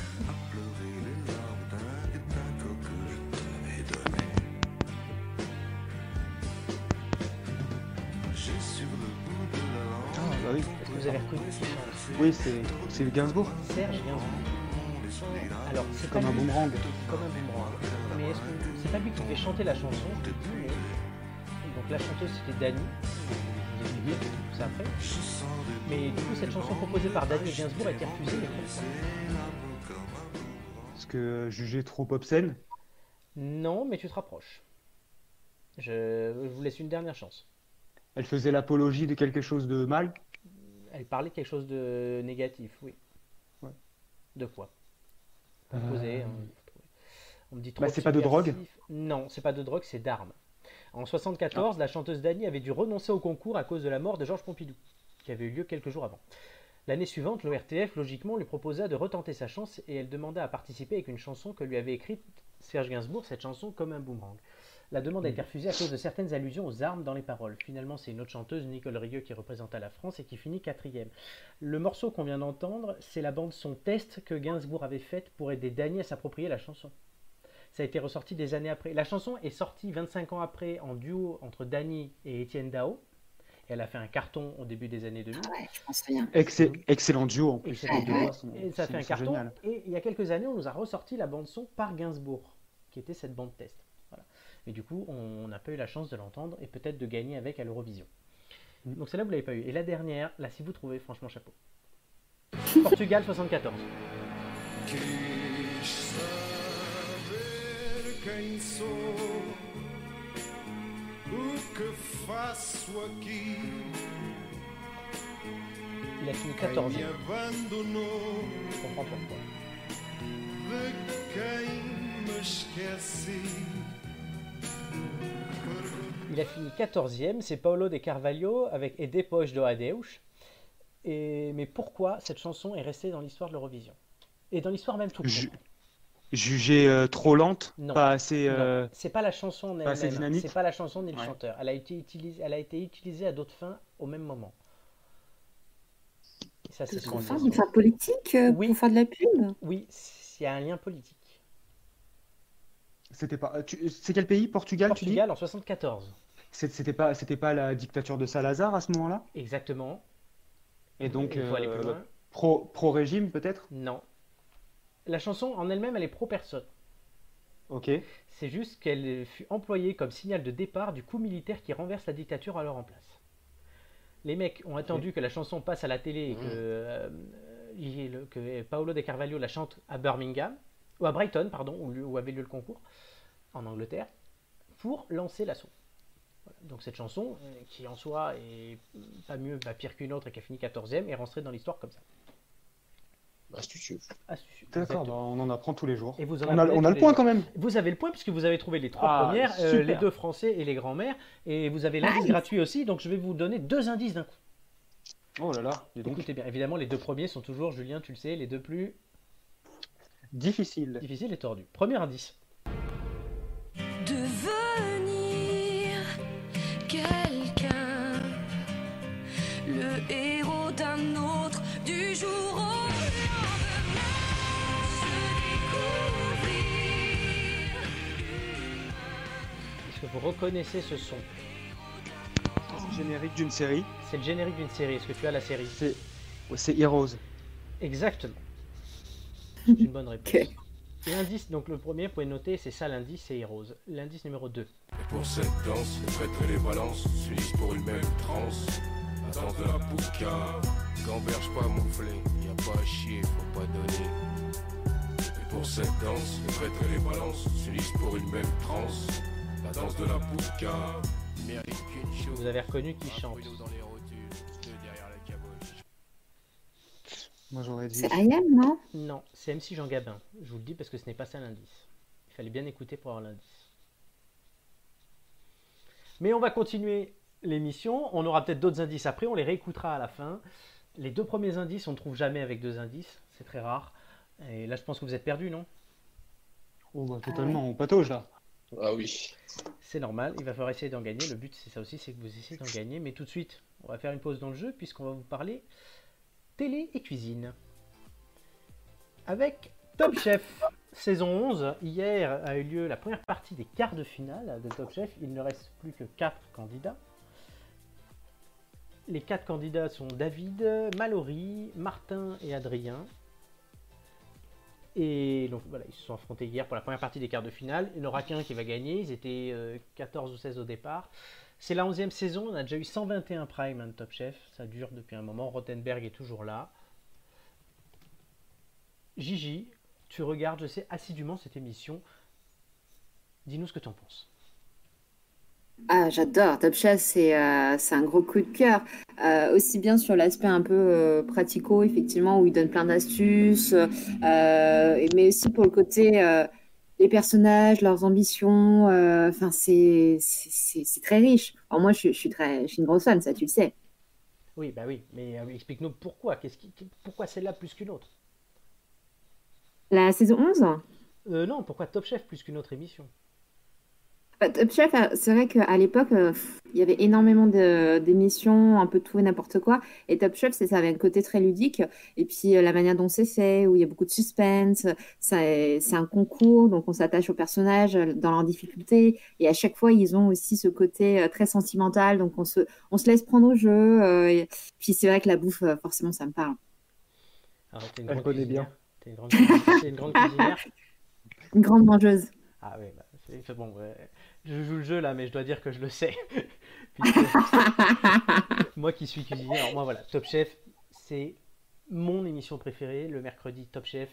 Ah, bah oui. Est-ce que vous avez reconnu ce chant Oui, c'est c'est Gainsbourg. Serge Gainsbourg. Alors, c'est Comme un lui- boomerang. Comme un boomerang. Mais est-ce que c'est pas lui qui fait chanter la chanson je te dis, mais... Donc la chanteuse c'était Dani. Tout ça après. Mais du coup, cette chanson proposée par Dani et Gainsbourg a été refusée. mais Parce que jugé trop obscène? Non, mais tu te rapproches. Je... vous laisse une dernière chance. Elle faisait l'apologie de quelque chose de mal? Elle parlait de quelque chose de négatif, oui. Ouais. De quoi Composé, Euh, hein, On me dit bah, trop c'est pas de drogue? Non, c'est pas de drogue, c'est d'armes. En 74, la chanteuse Dani avait dû renoncer au concours à cause de la mort de Georges Pompidou, qui avait eu lieu quelques jours avant. L'année suivante, l'ORTF, logiquement, lui proposa de retenter sa chance et elle demanda à participer avec une chanson que lui avait écrite Serge Gainsbourg, cette chanson comme un boomerang. La demande a été refusée à cause de certaines allusions aux armes dans les paroles. Finalement, c'est une autre chanteuse, Nicole Rieu, qui représenta la France et qui finit quatrième. Le morceau qu'on vient d'entendre, c'est la bande son test que Gainsbourg avait faite pour aider Dany à s'approprier la chanson. Ça a été ressorti des années après. La chanson est sortie 25 ans après en duo entre Dany et Étienne Dao. Elle a fait un carton au début des années 2000. Ah ouais, je pense rien. Excell- excellent duo en plus. Sont- Et ça fait un carton. Et il y a quelques années, on nous a ressorti la bande son par Gainsbourg, qui était cette bande test. Voilà. Mais du coup, on n'a pas eu la chance de l'entendre et peut-être de gagner avec à l'Eurovision. Mm. Donc celle-là, vous l'avez pas eu. Et la dernière, là, si vous trouvez, franchement, chapeau. Portugal 74. Quis saber quem sou, o que faço aqui, Il a fini quem 14 me abandonou, Je comprends pourquoi. de quem me esqueci. Il a fini 14e, c'est Paolo de Carvalho avec E Depois do Adeus. Et, mais pourquoi cette chanson est restée dans l'histoire de l'Eurovision? Et dans l'histoire même tout court. Ju- Jugée euh, trop lente, Non. pas assez. Euh, c'est pas la chanson en elle-même, c'est pas la chanson ni le Ouais. chanteur. Elle a été utilisée, elle a été utilisée à d'autres fins au même moment. Et ça, c'est faire, pour faire politique, euh, Oui. pour faire de la pub. Oui, il y a un lien politique. C'était pas. C'est quel pays? Portugal, tu dis? Portugal en 74. C'est- C'était pas, c'était pas la dictature de Salazar à ce moment-là? Exactement. Et donc, euh, loin. pro, pro-régime peut-être? Non. La chanson en elle-même, elle est pro-personne. Ok. C'est juste qu'elle fut employée comme signal de départ du coup militaire qui renverse la dictature alors en place. Les mecs ont attendu que la chanson passe à la télé et que, euh, le- que Paolo de Carvalho la chante à Birmingham, ou à Brighton, pardon, où, où avait lieu le concours, en Angleterre, pour lancer l'assaut. Voilà. Donc cette chanson, euh, qui en soi est pas mieux, pas pire qu'une autre et qui a fini 14e, est rentrée dans l'histoire comme ça. Astucieux. Astucieux. D'accord, bah, on en apprend tous les jours. Et vous en On a, on le point jours. quand même. Vous avez le point puisque vous avez trouvé les trois Ah, premières, euh, les deux français et les grands-mères, et vous avez l'indice Nice. gratuit aussi, donc je vais vous donner deux indices d'un coup. Oh là là, donc. Écoutez bien, évidemment les deux premiers sont toujours, Julien, tu le sais, les deux plus Difficile. difficiles et tordus. Premier indice. Vous reconnaissez ce son C'est le générique d'une série. C'est le générique d'une série. Est-ce que tu as la série? C'est c'est Heroes. Exactement. C'est une bonne réponse. L'indice, donc le premier, vous pouvez noter, c'est ça l'indice, c'est Heroes. L'indice numéro 2. Et pour cette danse, et les balances s'unissent pour une même transe. La danse de la pouca, gamberge pas mouflé, y a pas à chier, faut pas donner. Et pour cette danse, et les balances s'unissent pour une même transe. La danse de la pouca, mérite qu'une chose. Vous avez reconnu qui chante. pruneau dans les rotules, deux derrière la caboche. Moi j'aurais dit. C'est Ayam, non? Non, c'est MC Jean Gabin. Je vous le dis parce que ce n'est pas ça l'indice. Il fallait bien écouter pour avoir l'indice. Mais on va continuer l'émission. On aura peut-être d'autres indices après. On les réécoutera à la fin. Les deux premiers indices, on ne trouve jamais avec deux indices. C'est très rare. Et là, je pense que vous êtes perdu, non? Oh bah totalement, on patauge là. Ah oui. C'est normal. Il va falloir essayer d'en gagner. Le but, c'est ça aussi, c'est que vous essayez d'en gagner. Mais tout de suite, on va faire une pause dans le jeu puisqu'on va vous parler télé et cuisine. Avec Top Chef saison 11, hier a eu lieu la première partie des quarts de finale de Top Chef. Il ne reste plus que 4 candidats. Les 4 candidats sont David, Mallory, Martin et Adrien. Et donc voilà, ils se sont affrontés hier pour la première partie des quarts de finale. Il n'y aura qu'un qui va gagner. Ils étaient euh, 14 ou 16 au départ. C'est la 11e saison. On a déjà eu 121 Prime hein, de Top Chef. Ça dure depuis un moment. Rottenberg est toujours là. Gigi, tu regardes, je sais, assidûment cette émission. Dis-nous ce que tu en penses. Ah, j'adore. Top Chef, c'est euh, c'est un gros coup de cœur. Euh, aussi bien sur l'aspect un peu euh, pratico, effectivement, où ils donnent plein d'astuces, mais aussi pour le côté les personnages, leurs ambitions. Enfin, c'est c'est très riche. Alors moi, je, suis- je suis très, je suis une grosse fan, ça, tu le sais. Oui, bah oui, mais explique-nous pourquoi. Qu'est-ce qui, pourquoi celle-là plus qu'une autre? La saison 11? Euh, non, pourquoi Top Chef plus qu'une autre émission? Bah, Top Chef, c'est vrai qu'à l'époque, euh, il y avait énormément de- d'émissions, un peu tout et n'importe quoi. Et Top Chef, c'est ça avait un côté très ludique. Et puis euh, la manière dont c'est fait, où il y a beaucoup de suspense, c'est c'est un concours, donc on s'attache aux personnages euh, dans leurs difficultés. Et à chaque fois, ils ont aussi ce côté euh, très sentimental, donc on se, on se laisse prendre au jeu. euh, et puis c'est vrai que la bouffe, euh, forcément, ça me parle. Alors, t'es une Elle grande connaît cuisinière. bien. T'es une grande cuisinière. T'es une grande cuisinière. Une grande mangeuse. Ah oui, bah, c'est c'est bon. ouais. Je joue le jeu là, mais je dois dire que je le sais. Puisque moi qui suis cuisinier, alors moi voilà, Top Chef, c'est mon émission préférée. Le mercredi, Top Chef,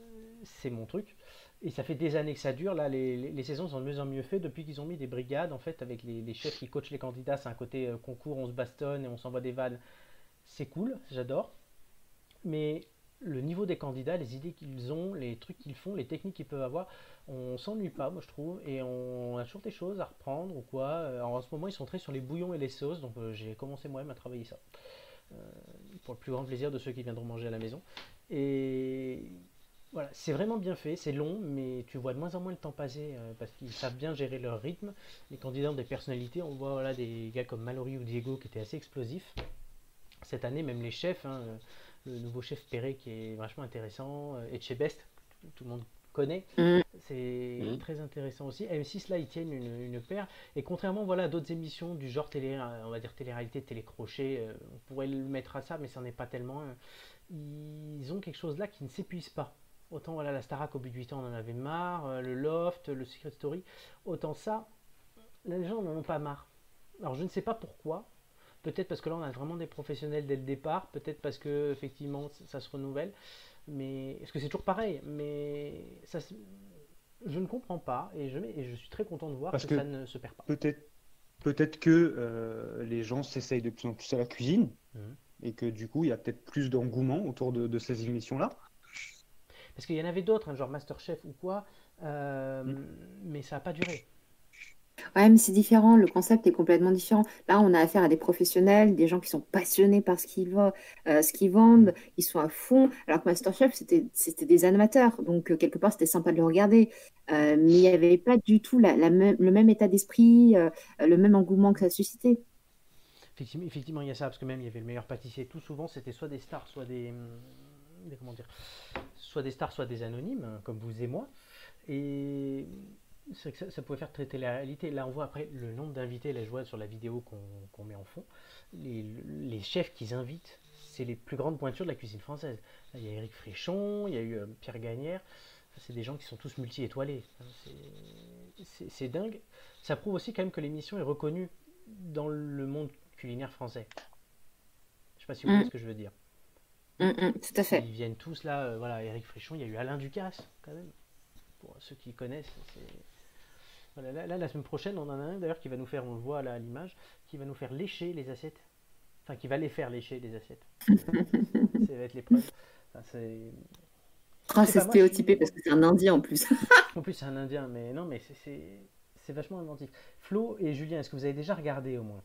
euh, c'est mon truc. Et ça fait des années que ça dure. Là, les, les- les saisons sont de mieux en mieux faites depuis qu'ils ont mis des brigades en fait avec les, les chefs qui coachent les candidats. C'est un côté euh, concours, on se bastonne et on s'envoie des vannes. C'est cool, j'adore. Mais le niveau des candidats, les idées qu'ils ont, les trucs qu'ils font, les techniques qu'ils peuvent avoir, on s'ennuie pas, moi je trouve, et on a toujours des choses à reprendre ou quoi. Euh, en ce moment, ils sont très sur les bouillons et les sauces, donc euh, j'ai commencé moi-même à travailler ça. Euh, pour le plus grand plaisir de ceux qui viendront manger à la maison. Et voilà, c'est vraiment bien fait, c'est long, mais tu vois de moins en moins le temps passer parce qu'ils savent bien gérer leur rythme. Les candidats ont des personnalités, on voit des gars comme Mallory ou Diego qui étaient assez explosifs. Cette année, même les chefs, hein, le nouveau chef Perret qui est vachement intéressant, Etchebest, tout, tout le monde connaît, Mm. c'est Mhm. très intéressant aussi. M6 là, ils tiennent une, une paire. Et contrairement voilà, à d'autres émissions du genre télé, on va dire télé-réalité, télé-crochet, euh, on pourrait le mettre à ça, mais ça n'est pas tellement. Ils ont quelque chose là qui ne s'épuise pas. Autant voilà, la Starac au bout de 8 ans, on en avait marre, euh, le Loft, le Secret Story. Autant ça, les gens n'en ont pas marre. Alors je ne sais pas pourquoi. Peut-être parce que là on a vraiment des professionnels dès le départ, peut-être parce que effectivement ça, ça se renouvelle, mais est-ce que c'est toujours pareil Mais ça, je ne comprends pas et je, et je suis très content de voir Parce que, que- ça ne se perd pas. Peut-être peut-être que euh, les gens s'essayent de plus en plus à la cuisine Mhm. et que du coup, il y a peut-être plus d'engouement autour de, de ces émissions-là. Parce qu'il y en avait d'autres, hein, genre Masterchef ou quoi, euh, Mm. mais ça n'a pas duré. Ouais, mais c'est différent, le concept est complètement différent. Là, on a affaire à des professionnels, des gens qui sont passionnés par ce qu'ils euh, ce qu'ils vendent, ils sont à fond. Alors que MasterChef, c'était c'était des amateurs, donc euh, quelque part, c'était sympa de le regarder. Euh, mais il n'y avait pas du tout la, la même, le même état d'esprit, euh, le même engouement que ça suscitait. Effectivement, effectivement, il y a ça, parce que même il y avait le meilleur pâtissier. Tout souvent, c'était soit des stars, soit des, des- comment dire, soit des stars, soit des anonymes, hein, comme vous et moi. Et c'est que ça, ça pouvait faire traiter la réalité. Là, on voit après le nombre d'invités. Là, je vois sur la vidéo qu'on met en fond, les, les chefs qu'ils invitent, c'est les plus grandes pointures de la cuisine française. Là, il y a Eric Fréchon, il y a eu euh, Pierre Gagnère. C'est des gens qui sont tous multi-étoilés. Enfin, c'est- dingue. Ça prouve aussi quand même que l'émission est reconnue dans le monde culinaire français. Je sais pas si vous voyez Mm. ce que je veux dire. Hum, hum, tout à fait. Ils viennent tous là, euh, voilà, Eric Fréchon, il y a eu Alain Ducasse quand même. Pour ceux qui connaissent, c'est. Voilà, là, là, la semaine prochaine, on en a un d'ailleurs qui va nous faire, on le voit là à l'image, qui va nous faire lécher les assiettes. Enfin, qui va les faire lécher les assiettes. Ça va être l'épreuve. Enfin, c'est- Ah, moi, je stéréotypé parce que c'est un Indien en plus. En plus, c'est un Indien, mais non, mais c'est- c'est c'est vachement inventif. Flo et Julien, est-ce que vous avez déjà regardé au moins?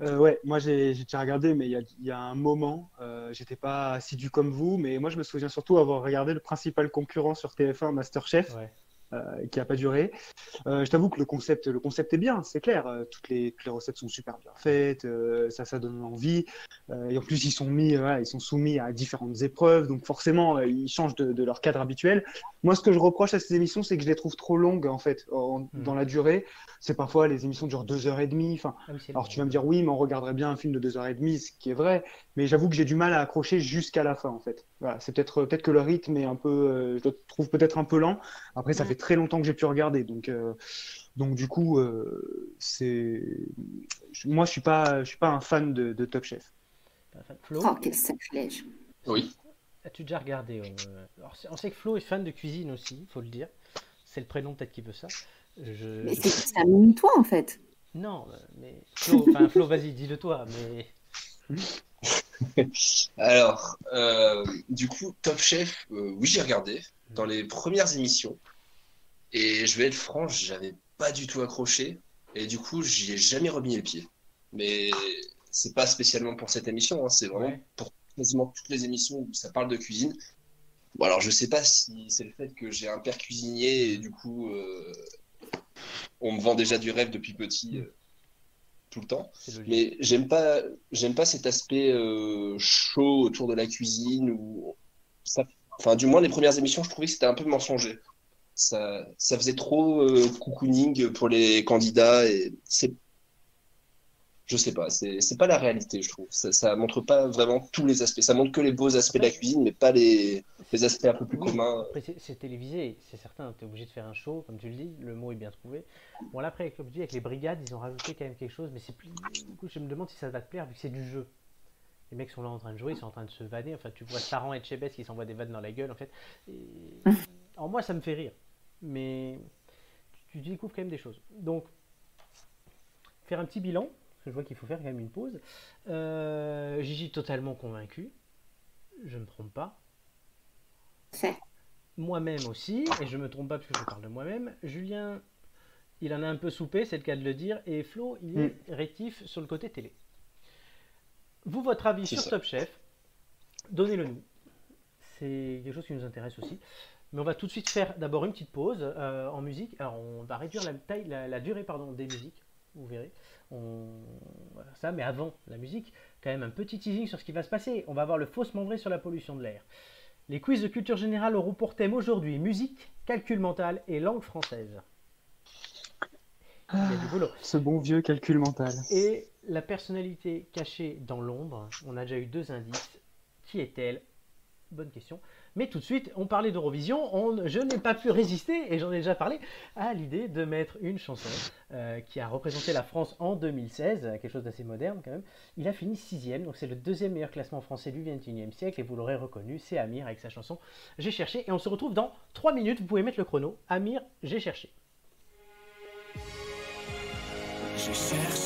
Euh, ouais, moi j'ai j'ai déjà regardé, mais il y a, il y a un moment, euh, j'étais pas assidu comme vous, mais moi je me souviens surtout avoir regardé le principal concurrent sur TF1, Masterchef, Ouais. Euh, qui a pas duré. Euh, je t'avoue que le concept, le concept est bien, c'est clair. euh, toutes les, toutes les recettes sont super bien faites, ça, ça donne envie. Et en plus, ils sont mis, voilà, ils sont soumis à différentes épreuves, donc forcément, ils changent de, de leur cadre habituel. Moi, ce que je reproche à ces émissions, c'est que je les trouve trop longues en fait, en- Hmm. dans la durée. C'est parfois les émissions durent deux heures et demie. Enfin, Ah alors tu vas me dire oui, mais on regarderait bien un film de deux heures et demie, ce qui est vrai. Mais j'avoue que j'ai du mal à accrocher jusqu'à la fin en fait. Voilà, c'est peut-être peut-être que le rythme est un peu, euh, je le trouve peut-être un peu lent. Après, ça Ouais. fait très longtemps que j'ai pu regarder, donc euh, donc du coup, euh, c'est je- moi je suis pas je suis pas un fan de, de Top Chef. Flo, Oh, quel sacrilège. Oui. as-tu déjà regardé euh, alors, On sait que Flo est fan de cuisine aussi, faut le dire. C'est le prénom peut-être qui veut ça. Je, Mais je- c'est un mini-toi en fait. Non, euh, mais Flo, enfin, Flo, vas-y, dis-le toi, mais Alors, euh, du coup, Top Chef, euh, oui, j'ai regardé dans les premières émissions. Et je vais être franc, j'avais pas du tout accroché. Et du coup, j'y ai jamais remis les pieds. Mais c'est pas spécialement pour cette émission, hein, c'est vraiment Ouais. pour quasiment toutes les émissions où ça parle de cuisine. Bon, alors je sais pas si c'est le fait que j'ai un père cuisinier et du coup, euh, on me vend déjà du rêve depuis petit, euh, tout le temps. Mais j'aime pas, j'aime pas cet aspect euh, chaud autour de la cuisine ou ça, enfin du moins les premières émissions, je trouvais que c'était un peu mensonger. Ça, ça faisait trop euh, cocooning pour les candidats et c'est, je sais pas, c'est, pas la réalité, je trouve. Ça, ça montre pas vraiment tous les aspects. Ça montre que les beaux aspects de la cuisine, mais pas les, les aspects un peu plus Oui. communs. C'est télévisé, c'est certain, tu es obligé de faire un show, comme tu le dis, le mot est bien trouvé. Bon, là, après, dis, avec les brigades, ils ont rajouté quand même quelque chose, mais c'est plus. Du coup, je me demande si ça va te plaire, vu que c'est du jeu. Les mecs sont là en train de jouer, ils sont en train de se vanner. Enfin, tu vois Saran et Chebes qui s'envoient des vannes dans la gueule, en fait. Et... En moi, ça me fait rire. Mais tu, tu découvres quand même des choses. Donc, faire un petit bilan, parce que je vois qu'il faut faire quand même une pause. Euh, Gigi, totalement convaincu. Je ne me trompe pas moi-même aussi, et je me trompe pas parce que je parle de moi-même. Julien, il en a un peu soupé, c'est le cas de le dire, et Flo, il est rétif sur le côté télé. Vous, votre avis sur ça. Top Chef, donnez-le nous. C'est quelque chose qui nous intéresse aussi. Mais on va tout de suite faire d'abord une petite pause euh, en musique. Alors, on va réduire la, taille, la, la durée pardon, des musiques, vous verrez. On... Voilà, ça, mais avant la musique, quand même un petit teasing sur ce qui va se passer. On va avoir le faussement vrai sur la pollution de l'air. Les quiz de culture générale auront pour thème aujourd'hui musique, calcul mental et langue française. Il y a du boulot. Ce bon vieux calcul mental. Et la personnalité cachée dans l'ombre, on a déjà eu deux indices. Qui est-elle? Bonne question. Mais tout de suite, on parlait d'Eurovision. On- Je n'ai pas pu résister, et j'en ai déjà parlé, à l'idée de mettre une chanson euh, qui a représenté la France en 2016, euh, quelque chose d'assez moderne quand même. Il a fini sixième, donc c'est le deuxième meilleur classement français du XXIe siècle, et vous l'aurez reconnu, c'est Amir avec sa chanson J'ai cherché. Et on se retrouve dans 3 minutes, vous pouvez mettre le chrono. Amir, j'ai cherché.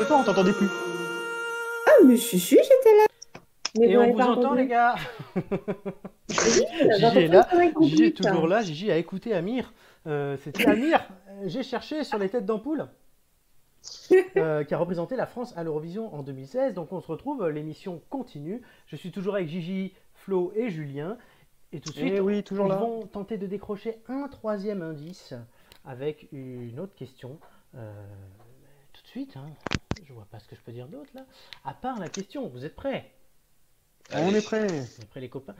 Euh, Manifeste-toi, on t'entendait plus. Ah, mais je suis, j'étais là. Mais Et on vous entend, entendu. les gars Gigi est là. Gigi est toujours là. Gigi a écouté Amir. Euh, C'était Amir, j'ai cherché sur les têtes d'ampoule, euh, qui a représenté la France à l'Eurovision en 2016. Donc on se retrouve, l'émission continue. Je suis toujours avec Gigi, Flo et Julien. Et tout de suite, Eh oui, toujours ils là. vont tenter de décrocher un troisième indice avec une autre question. Euh, tout de suite, hein. Je vois pas ce que je peux dire d'autre là. À part la question, vous êtes prêts? On est prêt. on est prêts les copains.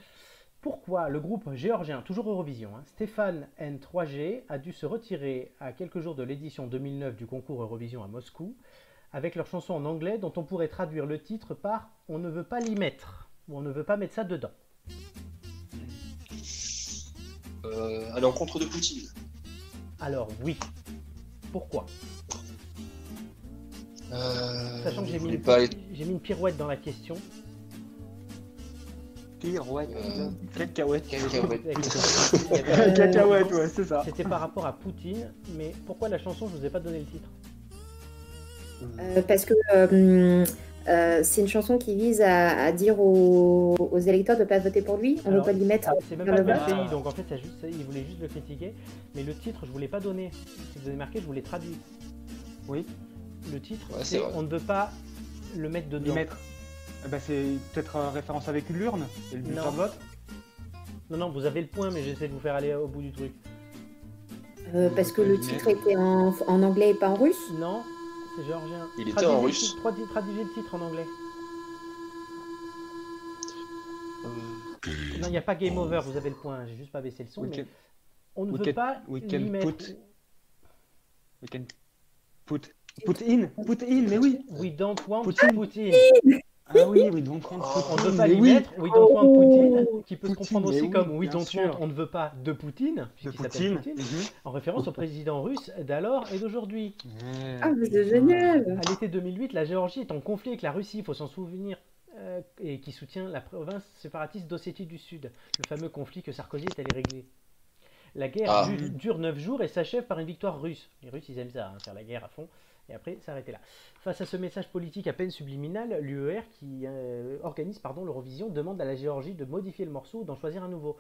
Pourquoi le groupe géorgien, toujours Eurovision, hein, Stéphane N3G, a dû se retirer à quelques jours de l'édition 2009 du concours Eurovision à Moscou avec leur chanson en anglais dont on pourrait traduire le titre par On ne veut pas l'y mettre ou On ne veut pas mettre ça dedans Euh, à l'encontre de Poutine. Alors oui. Pourquoi? Sachant que j'ai vous mis, une- pas être- j'ai mis une pirouette dans la question. Pirouette. Euh, Cacahuète. Les- Cacahuète, ouais, c'est ça. C'était par rapport à Poutine, mais pourquoi la chanson, je vous ai pas donné le titre? Euh, parce que euh, euh, c'est une chanson qui vise à, à dire aux, aux électeurs de ne pas voter pour lui. On ne veut pas l'y mettre. C'est même pas le pays, donc en fait, ça juste, ça, il voulait juste le critiquer. Mais le titre, je voulais pas donner. Si vous avez marqué, je voulais traduire. Oui. Le titre, Ouais, c'est. On ne veut pas le mettre dedans. mettre. Eh ben, c'est peut-être en référence avec une l'urne et le bulletin Non. de vote. Non, non, vous avez le point, mais j'essaie de vous faire aller au bout du truc. Euh, parce que le titre était en, en anglais et pas en russe. Non, c'est géorgien. Il était Traduisez en le russe. titre- tradu- Traduisez le titre en anglais. Euh, Non, il n'y a pas Game Over, vous avez le point. J'ai juste pas baissé le son. We mais can, on ne we veut can- pas we can mettre. put- we can put, put in, put in, mais oui. We don't want Poutine. Poutine. Ah oui, oui, donc on On ne veut pas mais oui. mettre. We don't want Poutine, qui peut se Poutine, comprendre mais aussi oui, comme We don't sûr. want, on ne veut pas de Poutine, De puisqu'il s'appelle Poutine. Poutine, Mhm. en référence au président russe d'alors et d'aujourd'hui. Ah, mais c'est génial. À l'été 2008, la Géorgie est en conflit avec la Russie, il faut s'en souvenir, euh, et qui soutient la province séparatiste d'Ossétie du Sud, le fameux conflit que Sarkozy est allé régler. La guerre Ah. du- dure 9 jours et s'achève par une victoire russe. Les Russes, ils aiment ça, hein, faire la guerre à fond, et après s'arrêter là. Face à ce message politique à peine subliminal, l'UER, qui euh, organise l'Eurovision, demande à la Géorgie de modifier le morceau ou d'en choisir un nouveau.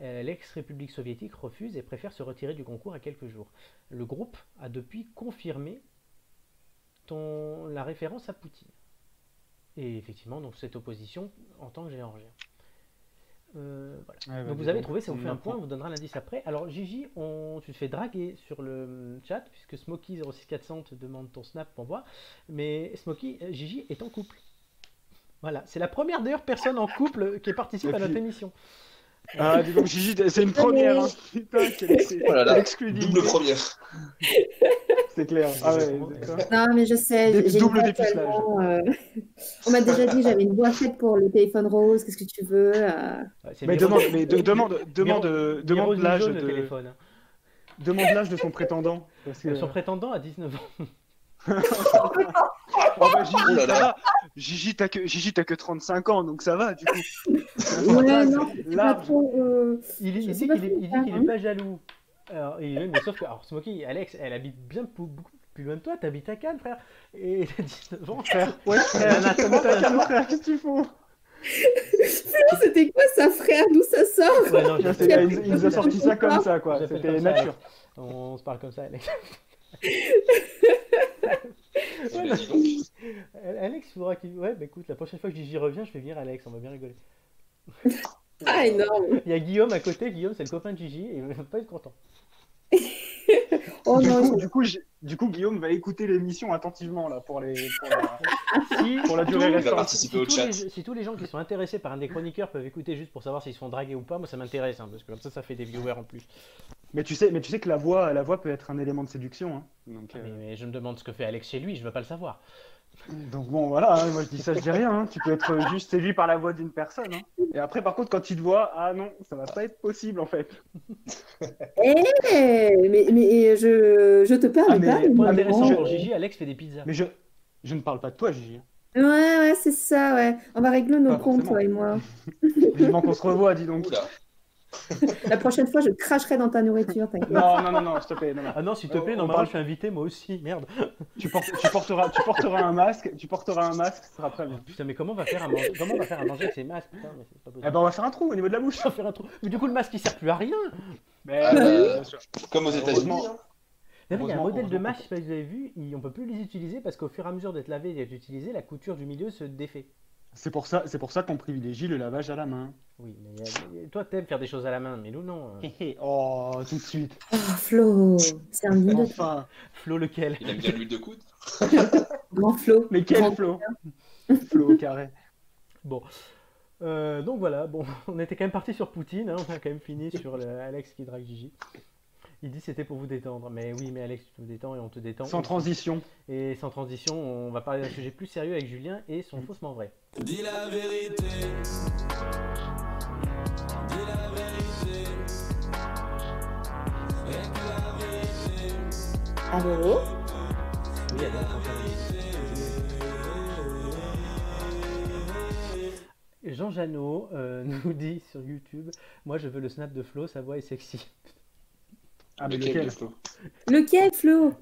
Euh, L'ex-République soviétique refuse et préfère se retirer du concours à quelques jours. Le groupe a depuis confirmé la référence à Poutine. Et effectivement, donc cette opposition en tant que géorgien. Euh, voilà. Bah, donc vous avez trouvé, ça vous fait un point, on vous donnera l'indice après. Alors Gigi, on, tu te fais draguer sur le hum, chat, puisque Smokey06400 te demande ton snap pour voir. Mais Smokey, euh, Gigi est en couple. Voilà, c'est la première d'ailleurs personne en couple qui participe à notre émission. Ah, dis donc, Gigi, c'est une première. Hein. Putain, quelle Oh là là, l'exclusivité. double première. C'est clair. Ah ouais. Non, mais je sais. Une double tellement, euh, On m'a déjà dit que j'avais une voix faite pour le téléphone rose. Qu'est-ce que tu veux euh, Mais demande, mais de- demande, demande, Miro- euh, demande du l'âge le de, téléphone. hein. demande l'âge de son prétendant. Parce que... Son prétendant a 19 ans. Oh bah, Gigi, Oh là ça là. va. Gigi, t'as que, Gigi, t'as que 35 ans, donc ça va, du coup. Ouais, non, pas trop. euh, Il, dit pas qu'il est, qu'il hein. est pas jaloux. Alors, il est- mais sauf que, alors Smokey, Alex, elle habite bien beaucoup plus loin de toi, t'habites à Cannes, frère. Et t'as 19 ans, frère. Ouais, Elle a comment t'as 30 ans. frère Qu'est-ce qu'il faut C'était quoi ça, frère? D'où ça sort? Ouais, non, il, il nous a sorti ça comme ça, quoi. C'était ça, nature. On se parle comme ça, Alex. Alex, il faudra qu'il. Ouais, bah écoute, la prochaine fois que j'y reviens, je fais venir Alex, on va bien rigoler. Ah, énorme Il y a Guillaume à côté, Guillaume, c'est le copain de Gigi, et il va pas être content. Oh du, non, coup, du, coup, j'ai- du coup, Guillaume va écouter l'émission attentivement là pour les. Pour la... Si, Pour la durée tous- restante. Il va participer si au tous chat. les- si tous les gens qui sont intéressés par un des chroniqueurs peuvent écouter juste pour savoir s'ils se font draguer ou pas, moi ça m'intéresse, hein, parce que comme ça, ça fait des viewers en plus. Mais tu sais, mais tu sais que la voix, la voix peut être un élément de séduction. Hein. Donc, Ah, euh, mais, mais je me demande ce que fait Alex chez lui, je veux pas le savoir. Donc bon, voilà. hein, moi, je dis ça, je dis rien. hein. Tu peux être juste séduit par la voix d'une personne. hein. Et après, par contre, quand il te voit, ah non, ça va pas être possible en fait. Eh, mais, mais je, je te parle Ah, mais- pas. Point mais intéressant je- pour Gigi, Alex fait des pizzas. Mais je, je ne parle pas de toi, Gigi. Ouais, ouais, c'est ça, ouais. On va régler nos comptes, toi et moi. Vivement qu'on se revoit, dis donc. Oula. La prochaine fois, je cracherai dans ta nourriture, t'inquiète. Non, non, non, non, s'il te plaît. non, non. Ah non, s'il te On- plaît, on normalement parle- je suis invité moi aussi, merde. Tu, portes- tu porteras, tu porteras un masque, tu porteras un masque, ce sera très bien. Putain, mais comment on va faire à manger Comment on va faire à manger avec ces masques Putain, mais c'est pas possible. Eh ben, on va faire un trou au niveau de la bouche. On va faire un trou. Mais du coup, le masque il sert plus à rien. Mais, bah, euh, bien sûr. Comme aux États-Unis. Hein. Il y a un modèle de masque, je sais pas si vous avez vu, on peut plus les utiliser parce qu'au fur et à mesure d'être lavé et d'être utilisé, la couture du milieu se défait. C'est pour ça, c'est pour ça qu'on privilégie le lavage à la main. Oui, mais mais toi t'aimes faire des choses à la main, mais nous non. Hé, oh, tout de suite. Oh, Flo, c'est un vieux Enfin, Flo lequel? Il aime bien l'huile de coude. grand Flo. mais quel Grand- Flow au carré. Bon. Euh, donc voilà, bon, on était quand même parti sur Poutine, hein, on a quand même fini sur le Alex qui drague Gigi. Il dit c'était pour vous détendre, mais oui, mais Alex, tu te détends et on te détend. Sans transition. Et sans transition, on va parler d'un sujet plus sérieux avec Julien et son faussement vrai. Dis la vérité. Dis la vérité. Et que la vérité. Allô? Oui, alors, Jean Janot euh, nous dit sur YouTube Moi je veux le snap de Flo, sa voix est sexy. Ah, mais Lequel, lequel le Flo? Lequel, Flo?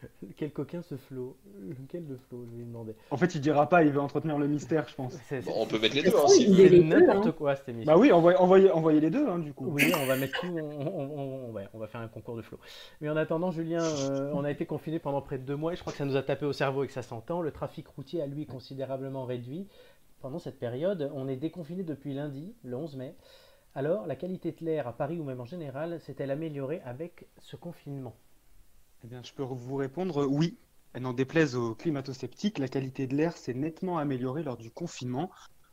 Quel coquin ce Flo? Lequel de Flo Je vais lui demander. En fait, il dira pas, il veut entretenir le mystère, je pense. C'est Bon, on peut mettre les deux. Hein, si c'est deux, n'importe hein. quoi cette émission. Bah oui, envoyez, envoyez, envoyez les deux, hein, du coup. Oui, on va mettre tout, on, on- on- ouais, on va faire un concours de flow. Mais en attendant, Julien, euh, on a été confiné pendant près de deux mois et je crois que ça nous a tapé au cerveau et que ça s'entend. Le trafic routier a lui considérablement réduit. Pendant cette période, on est déconfiné depuis lundi, le 11 mai. Alors, la qualité de l'air à Paris ou même en général s'est-elle améliorée avec ce confinement? Eh bien, je peux vous répondre oui. Et N'en déplaise aux climato-sceptiques, la qualité de l'air s'est nettement améliorée lors du confinement.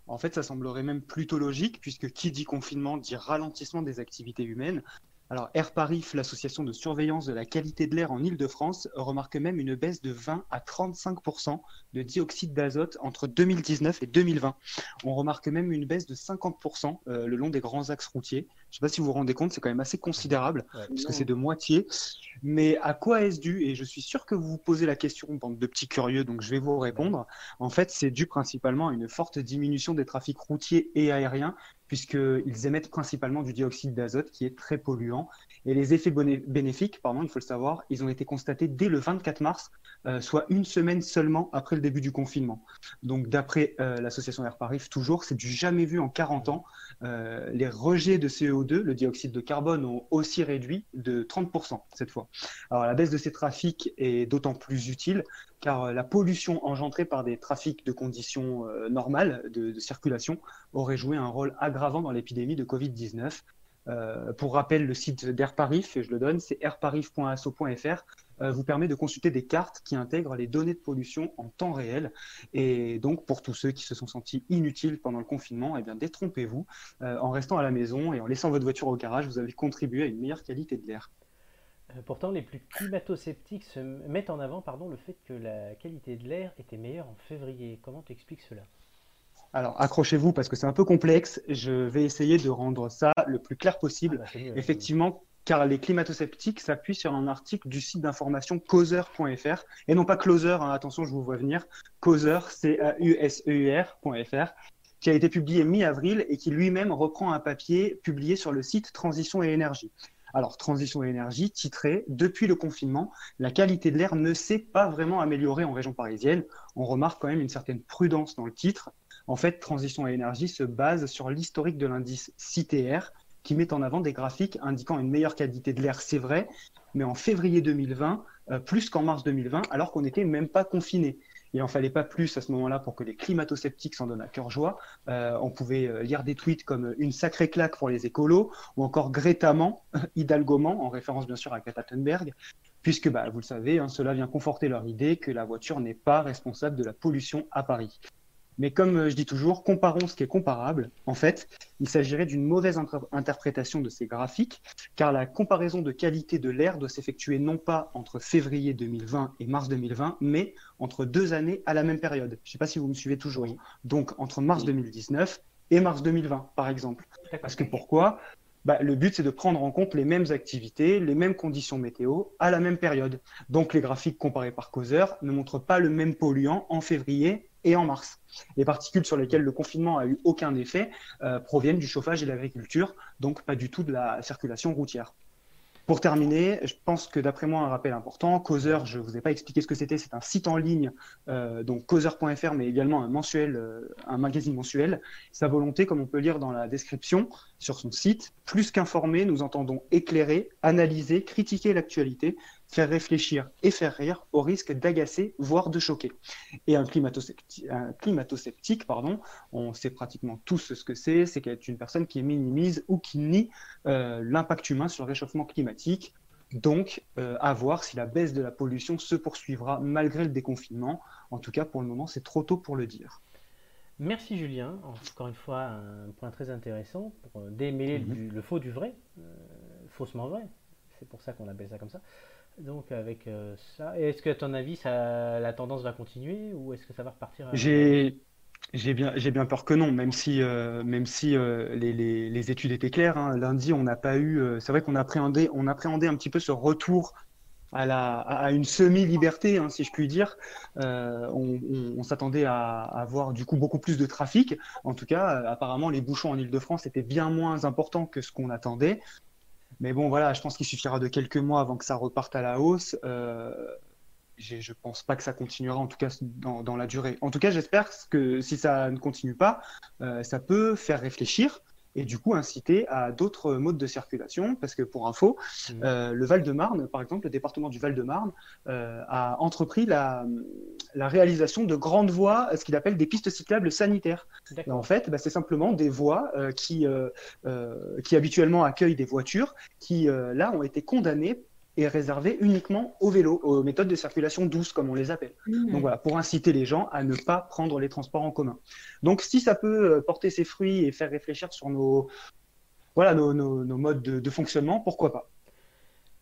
En fait, ça semblerait même plutôt logique, puisque qui dit confinement dit ralentissement des activités humaines. Alors, Air Paris, l'association de surveillance de la qualité de l'air en Ile-de-France, remarque même une baisse de 20 à 35% de dioxyde d'azote entre 2019 et 2020. On remarque même une baisse de 50 euh, le long des grands axes routiers. Je ne sais pas si vous vous rendez compte, c'est quand même assez considérable puisque c'est de moitié. Mais à quoi est-ce dû Et je suis sûr que vous vous posez la question, bande de petits curieux, donc je vais vous répondre. En fait, c'est dû principalement à une forte diminution des trafics routiers et aériens, puisqu'ils émettent principalement du dioxyde d'azote qui est très polluant. Et les effets bénéfiques, pardon, il faut le savoir, ils ont été constatés dès le 24 mars, euh, soit une semaine seulement après le début du confinement. Donc d'après euh, l'association Air Paris, toujours, c'est du jamais vu en 40 ans. Euh, les rejets de CO2, le dioxyde de carbone, ont aussi réduit de 30% cette fois. Alors la baisse de ces trafics est d'autant plus utile car euh, la pollution engendrée par des trafics de conditions euh, normales de, circulation aurait joué un rôle aggravant dans l'épidémie de Covid-19. Euh, pour rappel, le site d'Air Paris, je le donne, c'est airparis.asso.fr, euh, vous permet de consulter des cartes qui intègrent les données de pollution en temps réel. Et donc, pour tous ceux qui se sont sentis inutiles pendant le confinement, eh bien, détrompez-vous. Euh, en restant à la maison et en laissant votre voiture au garage, vous avez contribué à une meilleure qualité de l'air. Euh, Pourtant, les plus climato-sceptiques se mettent en avant pardon, le fait que la qualité de l'air était meilleure en février. Comment tu expliques cela? Alors, accrochez-vous parce que c'est un peu complexe. Je vais essayer de rendre ça le plus clair possible. Ah bah. Effectivement, car les climato-sceptiques s'appuient sur un article du site d'information causeur.fr et non pas closer, hein, attention, je vous vois venir, causeur, C-A-U-S-E-U-R.fr, qui a été publié mi-avril et qui lui-même reprend un papier publié sur le site Transition et Énergie. Alors, Transition et Énergie, titré Depuis le confinement, la qualité de l'air ne s'est pas vraiment améliorée en région parisienne. On remarque quand même une certaine prudence dans le titre. En fait, Transition et Énergie se base sur l'historique de l'indice CTR, qui met en avant des graphiques indiquant une meilleure qualité de l'air, c'est vrai, mais en février 2020, euh, plus qu'en mars 2020, alors qu'on n'était même pas confiné. Il n'en fallait pas plus à ce moment-là pour que les climato-sceptiques s'en donnent à cœur joie. Euh, on pouvait euh, lire des tweets comme une sacrée claque pour les écolos, ou encore Grétamment, Hidalgomant, en référence bien sûr à Greta puisque, bah, vous le savez, hein, cela vient conforter leur idée que la voiture n'est pas responsable de la pollution à Paris. Mais comme euh, je dis toujours, comparons ce qui est comparable. En fait, il s'agirait d'une mauvaise inter- interprétation de ces graphiques, car la comparaison de qualité de l'air doit s'effectuer non pas entre février 2020 et mars 2020, mais entre deux années à la même période. Je ne sais pas si vous me suivez toujours. Donc entre mars 2019 et mars 2020, par exemple. Parce que pourquoi? Bah, le but, c'est de prendre en compte les mêmes activités, les mêmes conditions météo à la même période. Donc, les graphiques comparés par causeur ne montrent pas le même polluant en février et en mars. Les particules sur lesquelles le confinement a eu aucun effet euh, proviennent du chauffage et de l'agriculture, donc pas du tout de la circulation routière. Pour terminer, je pense que d'après moi, un rappel important, Causeur, je ne vous ai pas expliqué ce que c'était, c'est un site en ligne, euh, donc causeur.fr, mais également un mensuel, euh, un magazine mensuel. Sa volonté, comme on peut lire dans la description sur son site, plus qu'informer, nous entendons éclairer, analyser, critiquer l'actualité, faire réfléchir et faire rire au risque d'agacer, voire de choquer. Et un climato-sceptique, un climato-sceptique, pardon, on sait pratiquement tous ce que c'est, c'est qu'être une personne qui minimise ou qui nie euh, l'impact humain sur le réchauffement climatique. Donc, euh, à voir si la baisse de la pollution se poursuivra malgré le déconfinement. En tout cas, pour le moment, c'est trop tôt pour le dire. Merci Julien, encore une fois un point très intéressant pour euh, démêler Mhm. le faux du vrai, euh, faussement vrai, c'est pour ça qu'on appelle ça comme ça. Donc avec euh, ça, est-ce que à ton avis ça, la tendance va continuer ou est-ce que ça va repartir à- J'ai j'ai bien, j'ai bien peur que non, même si, euh, même si euh, les, les- les études étaient claires. hein. Lundi, on n'a pas eu. euh, c'est vrai qu'on appréhendait, on appréhendait un petit peu ce retour à, la, à une semi-liberté, hein, si je puis dire. On on- on s'attendait à, à avoir du coup beaucoup plus de trafic. En tout cas, apparemment, les bouchons en Île-de-France étaient bien moins importants que ce qu'on attendait. Mais bon, voilà, je pense qu'il suffira de quelques mois avant que ça reparte à la hausse. Euh, je pense pas que ça continuera, en tout cas dans, dans la durée. En tout cas, j'espère que si ça ne continue pas, euh, ça peut faire réfléchir et du coup inciter à d'autres modes de circulation. Parce que pour info, Mhm. euh, le Val-de-Marne, par exemple, le département du Val-de-Marne, euh, a entrepris la, la réalisation de grandes voies, ce qu'il appelle des pistes cyclables sanitaires. Et en fait, bah, c'est simplement des voies euh, qui, qui habituellement accueillent des voitures, qui là ont été condamnées et réservées uniquement aux vélos, aux méthodes de circulation douce, comme on les appelle. Mmh. Donc voilà, pour inciter les gens à ne pas prendre les transports en commun. Donc si ça peut euh, porter ses fruits et faire réfléchir sur nos, voilà, nos, nos- nos modes de, de fonctionnement, pourquoi pas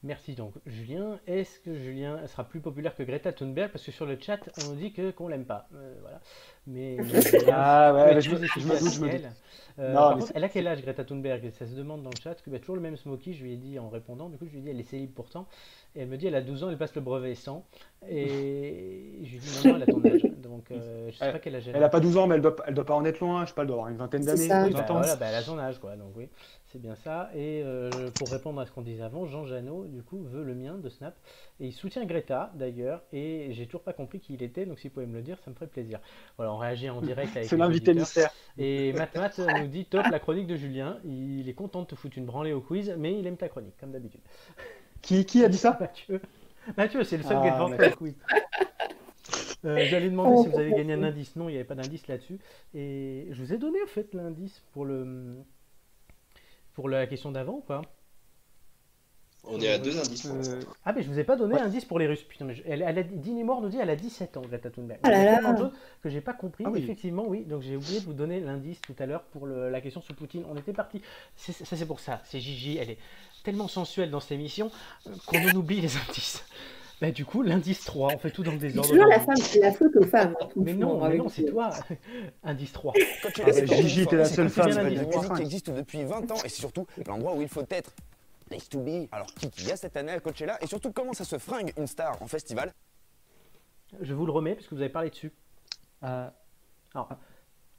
Merci donc Julien. Est-ce que Julien sera plus populaire que Greta Thunberg? Parce que sur le chat on nous dit que qu'on l'aime pas. Euh, voilà. Mais, Ah ouais, mais je me- je doute, je me elle. doute. Euh, Non, par mais contre, c'est- elle a quel âge Greta Thunberg? Ça se demande dans le chat. Que bah, toujours le même smoky. Je lui ai dit en répondant. Du coup, je lui ai dit elle est célib pourtant. Et elle me dit elle a 12 ans, elle passe le brevet sans. Et je lui ai dit non, non, elle a ton âge. Donc euh, je sais pas quel âge elle Elle a pas 12 ans, mais elle doit, elle doit pas en être loin, je sais pas, elle doit avoir une vingtaine d'années. bah, voilà, bah, elle a son âge, quoi. Donc oui, c'est bien ça. Et euh, pour répondre à ce qu'on disait avant, Jean Janot, du coup, veut le mien de Snap. Et il soutient Greta, d'ailleurs. Et j'ai toujours pas compris qui il était. Donc si vous pouvez me le dire, ça me ferait plaisir. Voilà, on réagit en direct avec C'est l'invité mystère. Et Matt Matt nous dit top la chronique de Julien. Il est content de te foutre une branlée au quiz, mais il aime ta chronique, comme d'habitude. Qui, qui a dit ça? Mathieu, Mathieu c'est le seul Ah, qui est devant d'accord. le quiz. Euh, J'allais demander si vous avez gagné un indice. Non, il n'y avait pas d'indice là-dessus. Et je vous ai donné, au fait, l'indice pour le pour la question d'avant ou pas On est à deux indices pour l'instant. Euh, Ah, mais je vous ai pas donné Ouais. l'indice pour les Russes. Putain, mais je- elle, elle a, nous dit elle a 17 ans, Greta Thunberg. Ah là Il y a là. tellement que j'ai pas compris. Ah oui. Effectivement, oui. Donc j'ai oublié de vous donner l'indice tout à l'heure pour le- la question sur Poutine. On était parti. C'est- Ça, c'est pour ça. C'est Gigi. Elle est tellement sensuelle dans cette émission euh, qu'on en oublie les indices. Bah, du coup, l'indice 3, on fait tout dans le C'est désordre. toujours la, femme, la faute aux femmes. hein, Mais non, mais non, c'est toi. Indice 3. Coachella, Ah bah, c'est en Gigi, t'es la Californie, seule c'est femme un festival de de musique convaincre. qui existe depuis 20 ans et c'est surtout l'endroit où il faut être. Place to be. Alors qui qu'il y a cette année à Coachella et surtout comment ça se fringue une star en festival? Je vous le remets parce que vous avez parlé dessus. euh, Alors,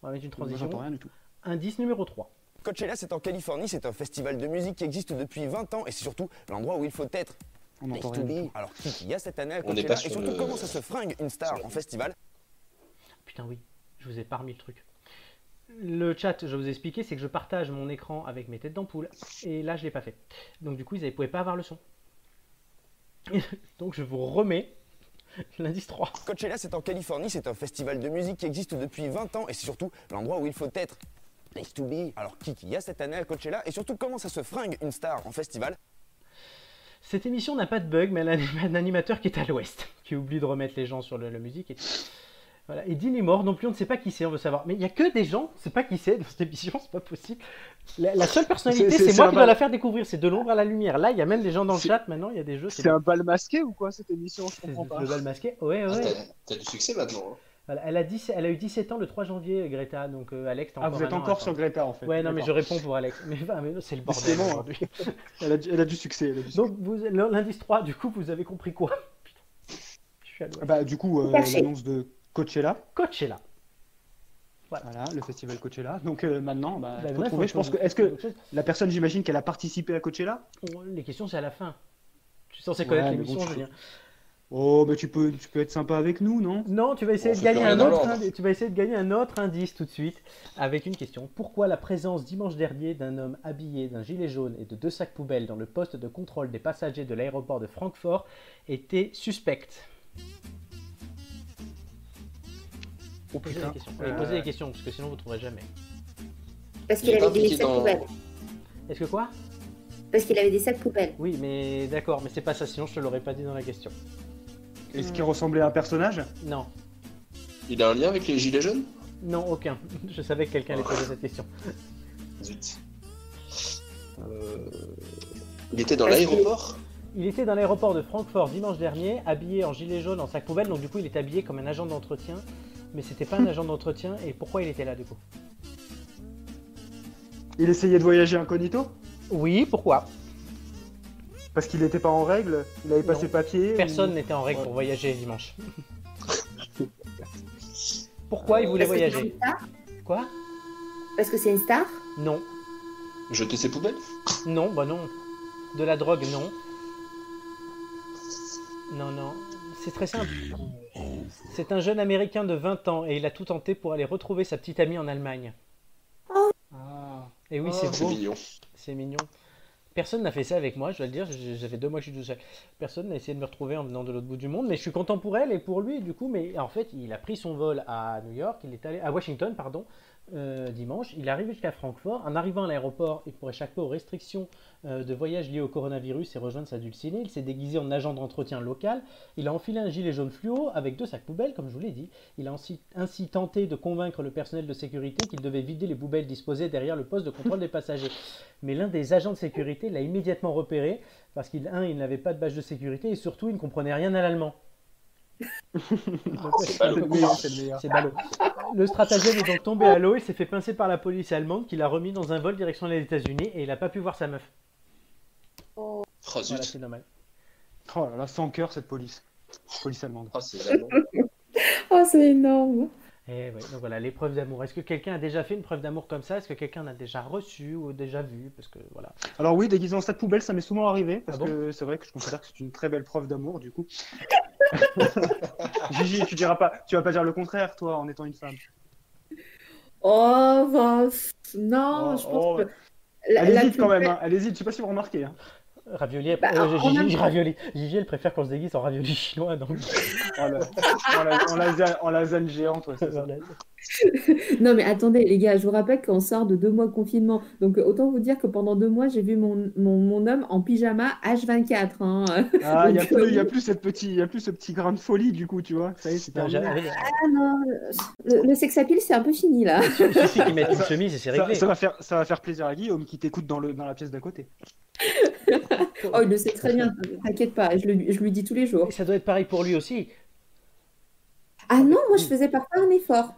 on va mettre une moi, transition. j'entends rien du tout. Indice numéro 3. Coachella c'est en Californie, c'est un festival de musique qui existe depuis 20 ans et c'est surtout l'endroit où il faut être. On n'entend rien. Alors qui qu'il y a cette année à Coachella et sur surtout le- comment ça se fringue une star en festival Putain, oui, je vous ai pas remis le truc. Le chat, je vous ai expliqué, c'est que je partage mon écran avec mes têtes d'ampoule. Et là, je l'ai pas fait. Donc, du coup, ils ne pouvaient pas avoir le son. Donc, je vous remets l'indice 3. Coachella c'est en Californie, c'est un festival de musique qui existe depuis 20 ans et c'est surtout l'endroit où il faut être. Place to be. Alors qui qu'il y a cette année à Coachella et surtout comment ça se fringue une star en festival Cette émission n'a pas de bug, mais elle a un animateur qui est à l'ouest, qui oublie de remettre les gens sur le- la musique. Et, voilà. et Dean est mort, non plus, on ne sait pas qui c'est, on veut savoir. Mais il n'y a que des gens, on ne sait pas qui c'est dans cette émission, c'est pas possible. La, la seule personnalité, C'est- moi qui dois la faire découvrir, c'est de l'ombre à la lumière. Là, il y a même des gens dans le chat, maintenant, il y a des jeux. C'est un bal masqué ou quoi cette émission? Je comprends pas. le bal masqué? Ouais, Ah, ouais. t'as- T'as du succès maintenant. hein. Voilà, elle, a 10 elle a eu 17 ans le 3 janvier, Greta. Donc, euh, Alex, Ah, encore vous êtes encore sur. Greta en fait. Ouais, non, mais je réponds pour Alex. Mais, c'est le bordel hein. aujourd'hui. Elle a, du- elle a du succès. elle a du succès. Donc, vous, l'indice 3, du coup, vous avez compris quoi? Putain. Je suis à l'ouest. Bah, du coup, euh, l'annonce de Coachella. Coachella. Voilà, le festival Coachella. Donc euh, maintenant, bah, Bah, faut ouais, trouver. faut- Je pense que est-ce que la personne, j'imagine qu'elle a participé à Coachella? On- Les questions, c'est à la fin. Je suis censé Ouais, connaître mais l'émission, bon, Julien. Oh, mais tu peux, tu peux être sympa avec nous, non? Non, tu vas essayer On de gagner un autre tu vas essayer de gagner un autre indice tout de suite avec une question. Pourquoi la présence dimanche dernier d'un homme habillé d'un gilet jaune et de deux sacs poubelles dans le poste de contrôle des passagers de l'aéroport de Francfort était suspecte? Oh Posez les questions. Oui, Euh, posez les questions parce que sinon vous ne trouverez jamais. Parce Il qu'il avait des sacs dans- poubelles. Est-ce que quoi? Parce qu'il avait des sacs poubelles. Oui, mais d'accord, mais c'est pas ça, sinon je te l'aurais pas dit dans la question. Est-ce qu'il ressemblait à un personnage Non, Il a un lien avec les Gilets jaunes non, aucun. Je savais que quelqu'un allait poser cette question. Zut. Euh, Il était dans l'aéroport Il était dans l'aéroport de Francfort dimanche dernier, habillé en gilet jaune, en sac poubelle, donc du coup il est habillé comme un agent d'entretien, mais c'était pas un agent d'entretien, et pourquoi il était là du coup? Il essayait de voyager incognito? Oui, pourquoi? Parce qu'il n'était pas en règle Il avait pas ses papiers Personne ou- n'était en règle Ouais. pour voyager dimanche. pourquoi il voulait Parce c'est voyager une star Quoi Parce que c'est une star Non, Jeter ses poubelles non, bah non. De la drogue, non. Non, non. C'est très simple. C'est un jeune américain de 20 ans et il a tout tenté pour aller retrouver sa petite amie en Allemagne. Ah. Et oui, Oh, c'est c'est beau. mignon. C'est mignon. Personne n'a fait ça avec moi, je dois le dire. J'ai- J'avais deux mois que je suis tout seul. Personne n'a essayé de me retrouver en venant de l'autre bout du monde, mais je suis content pour elle et pour lui, du coup. Mais en fait, il a pris son vol à New York, il est allé à Washington, pardon, euh, dimanche. Il est arrivé jusqu'à Francfort. En arrivant à l'aéroport, et pour échapper aux restrictions euh, de voyage liées au coronavirus et rejoindre sa dulcinée, il s'est déguisé en agent d'entretien local. Il a enfilé un gilet jaune fluo avec deux sacs poubelles, comme je vous l'ai dit. Il a ainsi, ainsi tenté de convaincre le personnel de sécurité qu'il devait vider les poubelles disposées derrière le poste de contrôle des passagers. Mais l'un des agents de sécurité l'a immédiatement repéré parce qu'il, un, il n'avait pas de badge de sécurité et surtout, il ne comprenait rien à l'allemand. C'est le meilleur, le meilleur. stratagème est donc tombé à l'eau, il s'est fait pincer par la police allemande qui l'a remis dans un vol direction les États-Unis et il n'a pas pu voir sa meuf. Oh Voilà, zut. c'est dommage. Oh là là, sans cœur cette police. Police allemande. Oh, c'est Oh, énorme. Et ouais, donc voilà, l'épreuve d'amour. Est-ce que quelqu'un a déjà fait une preuve d'amour comme ça? Est-ce que quelqu'un a déjà reçu ou déjà vu? Parce que voilà. Alors oui, déguisé en sac poubelle, ça m'est souvent arrivé, parce Ah bon? que c'est vrai que je considère que c'est une très belle preuve d'amour, du coup. Gigi, tu diras pas, tu vas pas dire le contraire, toi, en étant une femme. Oh, bah, non, Oh, je pense oh, que. la- Elle la hésite plus quand même, hein. elle hésite, je sais pas si vous remarquez. Hein. Ravioli, Bah, euh, Gigi, même temps- ravioli. Gigi, elle préfère qu'on se déguise en ravioli chinois. Donc... En, la- en la- en lasagne, en lasagne géante, ouais, c'est ça. Voilà. Non, mais attendez, les gars, je vous rappelle qu'on sort de deux mois de confinement. Donc, euh, autant vous dire que pendant deux mois, j'ai vu mon, mon, mon homme en pyjama H24. Hein. Ah, il y a euh, il y a plus cette petit, il y a plus ce petit grain de folie, du coup, tu vois. Ça y est, c'est Non, terminé. j'ai- Ah non, le, le sex appeal, c'est un peu fini là. Il suffit qu'ils mettent une chemise et c'est Ça, réglé. ça va faire, ça va faire plaisir à Guillaume qui t'écoute dans, le, dans la pièce d'à côté. Oh, il le sait très bien, t'inquiète pas, je, le- je lui dis tous les jours. Et ça doit être pareil pour lui aussi. Ah non, moi je faisais parfois un effort.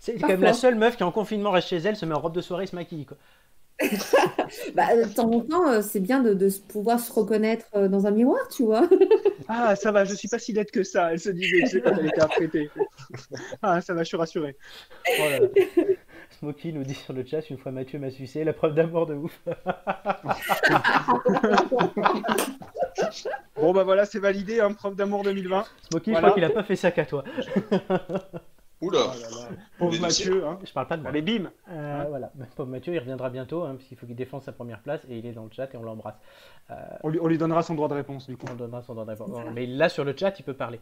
C'est quand même la seule meuf qui en confinement reste chez elle, se met en robe de soirée et se maquille. Quoi. Bah, de temps en temps, euh, c'est bien de, de pouvoir se reconnaître euh, dans un miroir, tu vois. Ah, ça va, je suis pas si laide que ça, elle se disait, tu sais, quand elle était apprêtée. Ah, ça va, je suis rassuré. Oh Smokey nous dit sur le chat une fois Mathieu m'a sucé, la preuve d'amour de ouf. Bon, bah voilà, c'est validé, hein, preuve d'amour 2020. Smokey, je crois qu'il a pas fait ça qu'à toi. Oula. Oh. Pauvre Mathieu, hein. Je parle pas de moi. Allez, bim Euh, voilà, pauvre Mathieu, il reviendra bientôt, hein, puisqu'il faut qu'il défende sa première place et il est dans le chat et on l'embrasse. Euh, on lui, on lui donnera son droit de réponse, du coup. on donnera son droit de réponse. Mais là, sur le chat, il peut parler.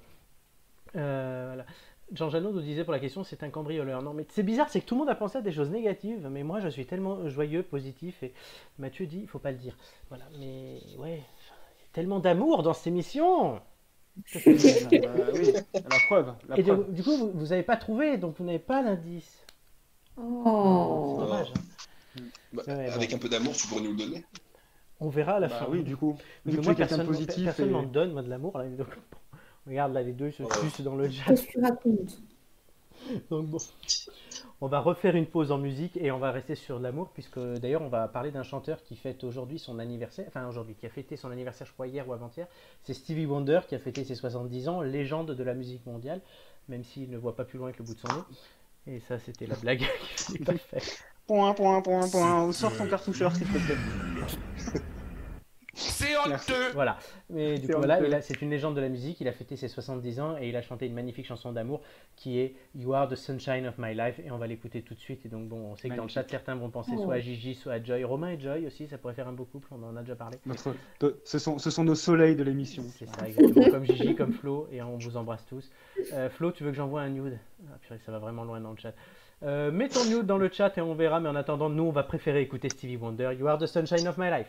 Euh, voilà. Jean Janot nous disait pour la question, c'est un cambrioleur. Non, mais c'est bizarre, c'est que tout le monde a pensé à des choses négatives, mais moi, je suis tellement joyeux, positif, et Mathieu dit, il faut pas le dire. Voilà, mais ouais, il y a tellement d'amour dans cette émission. Euh, oui, la preuve, la Et de- du coup, vous, vous avez pas trouvé, donc vous n'avez pas l'indice. C'est Oh. dommage. hein. Bah, Ouais, avec bon. un peu d'amour, tu pourrais nous le donner. On verra à la Bah fin. oui, du coup. Mais moi, personne, positif. personne et- m'en donne, moi, de l'amour. donc. Regarde, là, les deux se Ouais. sucent dans le chat. Qu'est-ce que tu racontes? Donc bon, on va refaire une pause en musique et on va rester sur l'amour puisque d'ailleurs on va parler d'un chanteur qui fête aujourd'hui son anniversaire, enfin aujourd'hui, qui a fêté son anniversaire je crois hier ou avant-hier. C'est Stevie Wonder qui a fêté ses 70 ans, légende de la musique mondiale, même s'il ne voit pas plus loin que le bout de son nez. Et ça, c'était la blague qu'il fallait pas faire. Point, point, point, point. Sors ton cartoucheur, s'il te plaît. C'est Merci. honteux Voilà. Mais du coup, voilà, c'est une légende de la musique. Il a fêté ses 70 ans et il a chanté une magnifique chanson d'amour qui est You Are the Sunshine of My Life. Et on va l'écouter tout de suite. Et donc, bon, on sait que dans le chat, certains vont penser Oh. soit à Gigi, soit à Joy. Romain et Joy aussi, ça pourrait faire un beau couple. On en a déjà parlé. Notre- ce, sont, ce sont nos soleils de l'émission. C'est ça, exactement. comme Gigi, comme Flo. Et on vous embrasse tous. Euh, Flo, tu veux que j'envoie un nude? Ah, purée, Ça va vraiment loin dans le chat. Euh, mets ton nude dans le chat et on verra. Mais en attendant, nous, on va préférer écouter Stevie Wonder. You Are the Sunshine of My Life.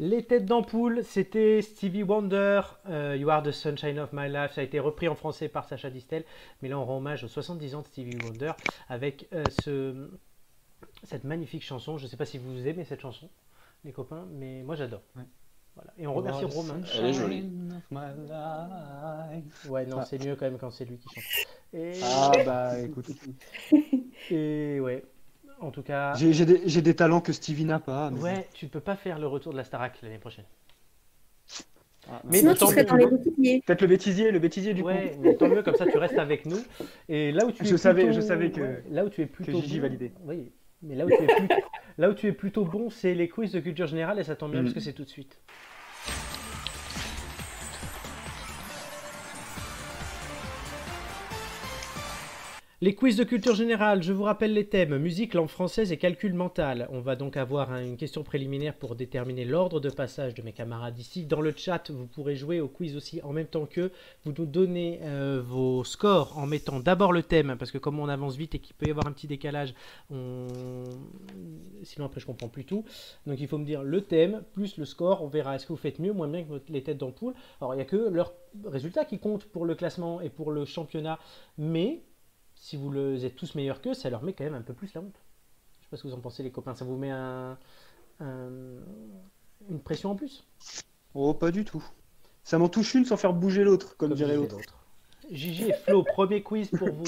Les têtes d'ampoule, c'était Stevie Wonder, euh, You Are the Sunshine of My Life. Ça a été repris en français par Sacha Distel, mais là on rend hommage aux 70 ans de Stevie Wonder avec euh, ce, cette magnifique chanson. Je ne sais pas si vous aimez cette chanson, les copains, mais moi j'adore. Ouais. Voilà. Et on remercie Romain. Elle est jolie. sunshine of my life. Ouais, non, Ah. c'est mieux quand même quand c'est lui qui chante. Et, Ah bah écoute, et ouais, en tout cas, j'ai des, talents que Stevie n'a pas. mais- ouais, tu peux pas faire le retour de la Starac l'année prochaine. Ah, Mais Sinon, tu serais dans les bouquetiers. Peut-être le bêtisier, le bêtisier du Ouais, coup. mais tant mieux, comme ça tu restes avec nous. Et là où tu Je es savais- plutôt- je savais que- ouais, là où tu es plutôt Gigi bon- validait. Oui, mais là où tu es plutôt, là où tu es plutôt bon, c'est les quiz de culture générale et ça tombe bien Mhm. parce que c'est tout de suite. Les quiz de culture générale, je vous rappelle les thèmes musique, langue française et calcul mental. On va donc avoir hein, une question préliminaire pour déterminer l'ordre de passage de mes camarades ici. Dans le chat, vous pourrez jouer au quiz aussi en même temps que vous nous donnez euh, vos scores en mettant d'abord le thème, parce que comme on avance vite et qu'il peut y avoir un petit décalage, on... sinon après je comprends plus tout. Donc il faut me dire le thème plus le score, on verra est-ce que vous faites mieux moins bien que les têtes d'ampoule? Alors il n'y a que leurs résultats qui comptent pour le classement et pour le championnat, mais si vous le- êtes tous meilleurs qu'eux, ça leur met quand même un peu plus la honte. Je sais pas ce que vous en pensez les copains, ça vous met un- un- une pression en plus? Oh, pas du tout. Ça m'en touche une sans faire bouger l'autre, comme, dirait l'autre. Gigi et Flo, premier quiz pour vous.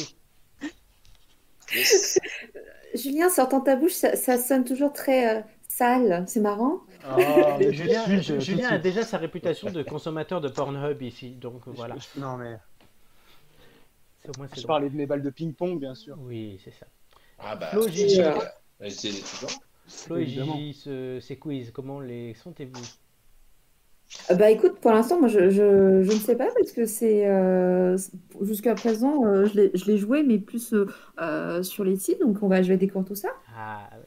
Yes. Julien, sortant ta bouche, ça, ça sonne toujours très euh, sale. C'est marrant. Ah, Julien, a déjà sa réputation de consommateur de Pornhub ici, donc voilà. Je- Non, mais au moins c'est je drôle. parlais de mes balles de ping-pong, bien sûr. Oui, c'est ça. Ah bah, Flo, c'est euh. Flo et Évidemment. Gigi, ce- ces quiz, comment les sentez-vous? Euh, Bah écoute, pour l'instant, moi je, je, je ne sais pas parce que c'est euh, jusqu'à présent, euh, je l'ai joué, mais plus euh, sur les sites. Donc on va, je vais découvrir tout ça. Ah, ouais.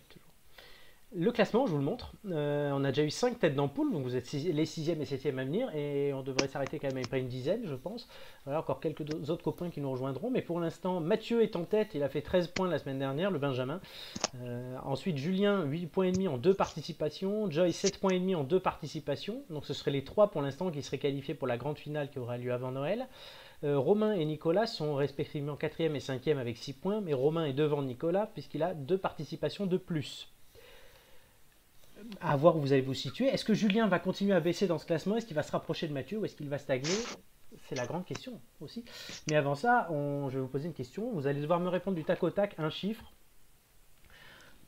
Le classement, je vous le montre. Euh, on a déjà eu 5 têtes d'ampoule, donc vous êtes les 6e et 7e à venir, et on devrait s'arrêter quand même après une dizaine, je pense. Voilà, encore quelques autres copains qui nous rejoindront, mais pour l'instant, Mathieu est en tête, il a fait 13 points la semaine dernière, le Benjamin. Euh, ensuite, Julien, 8 points et demi en deux participations, Joy, 7 points et demi en deux participations, donc ce seraient les 3 pour l'instant qui seraient qualifiés pour la grande finale qui aura lieu avant Noël. Euh, Romain et Nicolas sont respectivement 4e et 5e avec 6 points, mais Romain est devant Nicolas puisqu'il a deux participations de plus. À voir où vous allez vous situer. Est-ce que Julien va continuer à baisser dans ce classement? Est-ce qu'il va se rapprocher de Mathieu ou est-ce qu'il va stagner? C'est la grande question aussi. Mais avant ça, je vais vous poser une question. Vous allez devoir me répondre du tac au tac un chiffre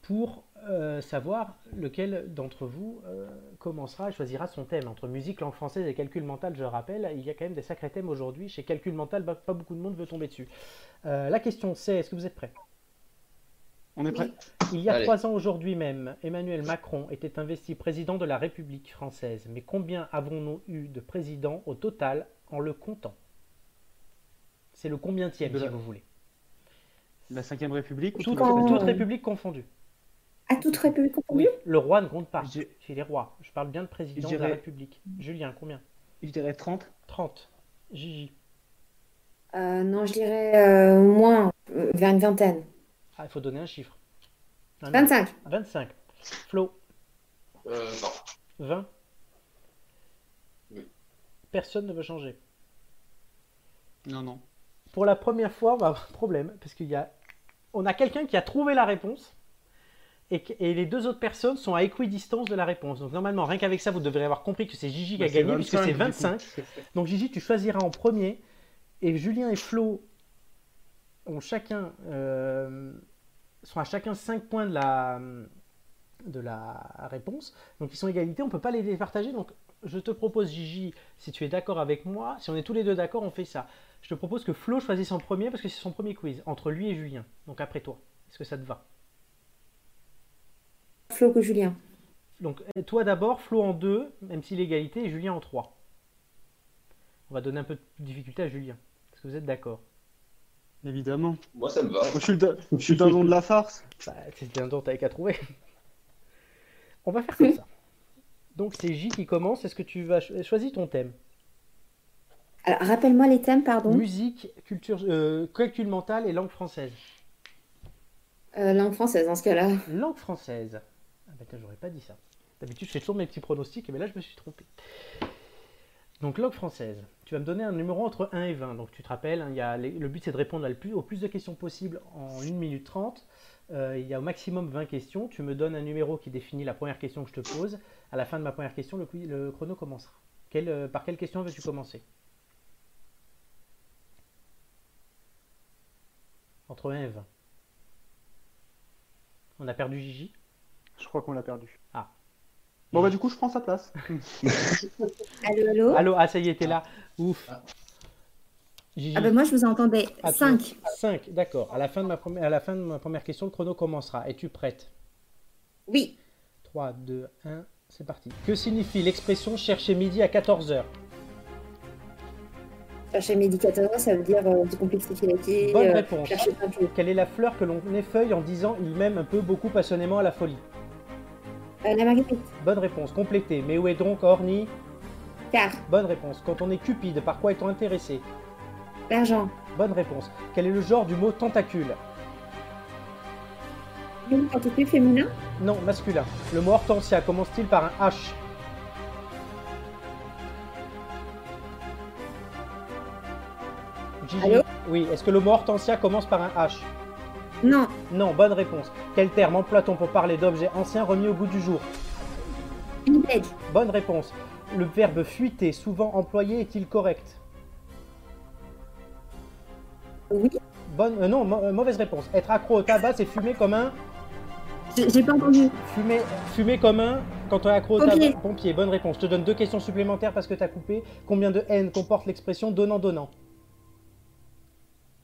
pour euh, savoir lequel d'entre vous euh, commencera et choisira son thème. Entre musique, langue française et calcul mental, je rappelle, il y a quand même des sacrés thèmes aujourd'hui. Chez calcul mental, pas beaucoup de monde veut tomber dessus. Euh, la question c'est, est-ce que vous êtes prêts? On est prêt Il y a Allez. trois ans aujourd'hui même, Emmanuel Macron était investi président de la République française. Mais combien avons-nous eu de présidents au total en le comptant? C'est le combientième, De si la- vous voulez. La 5ème République ou Toute, tout république confondue. À toute république confondue? Oui, le roi ne compte pas. Je les rois. Je parle bien de président de la République. Julien, combien? Je dirais 30. 30. Gigi. Euh, non, je dirais euh, moins, euh, vers une vingtaine. Ah, il faut donner un chiffre. Un 25. 25. Flo, Euh, non. 20. Oui. Personne ne veut changer. Non, non. Pour la première fois, on va avoir un problème parce qu'il y a, on a quelqu'un qui a trouvé la réponse et, et les deux autres personnes sont à équidistance de la réponse. Donc normalement, rien qu'avec ça, vous devriez avoir compris que c'est Gigi qui a Bah, gagné puisque c'est 25, 25. Donc Gigi, tu choisiras en premier et Julien et Flo ont chacun euh, sont à chacun 5 points de la de la réponse. Donc ils sont égalité, on peut pas les départager. Donc je te propose Gigi, si tu es d'accord avec moi, si on est tous les deux d'accord, on fait ça. Je te propose que Flo choisisse en premier parce que c'est son premier quiz entre lui et Julien. Donc après toi, est-ce que ça te va? Flo que Julien. Donc euh, toi d'abord, Flo en deux, même si l'égalité, et Julien en trois. On va donner un peu de difficulté à Julien. Est-ce que vous êtes d'accord? Évidemment. Moi, ça me va. Moi, je suis le, je suis le dindon de la farce. Bah, C'était un don t'avais qu'à trouver. On va faire comme ça. Donc c'est J qui commence. Est-ce que tu vas cho- choisir ton thème Alors, rappelle-moi les thèmes, pardon. Musique, culture, euh, calcul mental et langue française. Euh, langue française, dans ce cas-là. Langue française. Ah bah tiens, j'aurais pas dit ça. D'habitude, je fais toujours mes petits pronostics, mais là, je me suis trompé. Donc, langue française. Tu vas me donner un numéro entre 1 et 20. Donc, tu te rappelles, hein, il y a les- le but, c'est de répondre plus, au plus de questions possible en 1 minute 30. Euh, il y a au maximum 20 questions. Tu me donnes un numéro qui définit la première question que je te pose. À la fin de ma première question, le, chrono commencera. Quelle, euh, par quelle question veux-tu commencer? Entre 1 et 20. On a perdu Gigi? Je crois qu'on l'a perdu. Ah. Bon, bah, du coup, je prends sa place. Allô, allô? Allô, ah ça y est, t'es là. Ouf. Gigi. Ah ben moi, je vous entendais. Ah, tu- 5. 5, d'accord. À, la fin de ma première- à la fin de ma première question, le chrono commencera. Es-tu prête? Oui. 3, 2, 1, c'est parti. Que signifie l'expression chercher midi à 14h Chercher médicateur, ça veut dire euh, décomplexifier la vie. Bonne euh, réponse. chercher plein de choses. Quelle est la fleur que l'on effeuille en disant il m'aime un peu beaucoup passionnément à la folie Euh, la marguerite. Bonne réponse. Complétée. Mais où est donc Orny? Car. Bonne réponse. Quand on est cupide, par quoi est-on intéressé? L'argent. Bonne réponse. Quel est le genre du mot tentacule? Es féminin, Non, masculin. Le mot hortensia commence-t-il par un H? Gigi? Allô? Oui, est-ce que le mot hortensia commence par un H? Non. Non, bonne réponse. Quel terme emploie-t-on pour parler d'objets anciens remis au goût du jour? Vintage. Bonne réponse. Le verbe fuiter, souvent employé, est-il correct? Oui. Bonne, euh, non, euh, mauvaise réponse. Être accro au tabac, c'est fumer comme un. J'ai pas entendu. Fumer, fumer comme un. Quand on est accro au tabac. Pompier. Bonne réponse. Je te donne deux questions supplémentaires parce que tu as coupé. Combien de haine comporte l'expression donnant-donnant?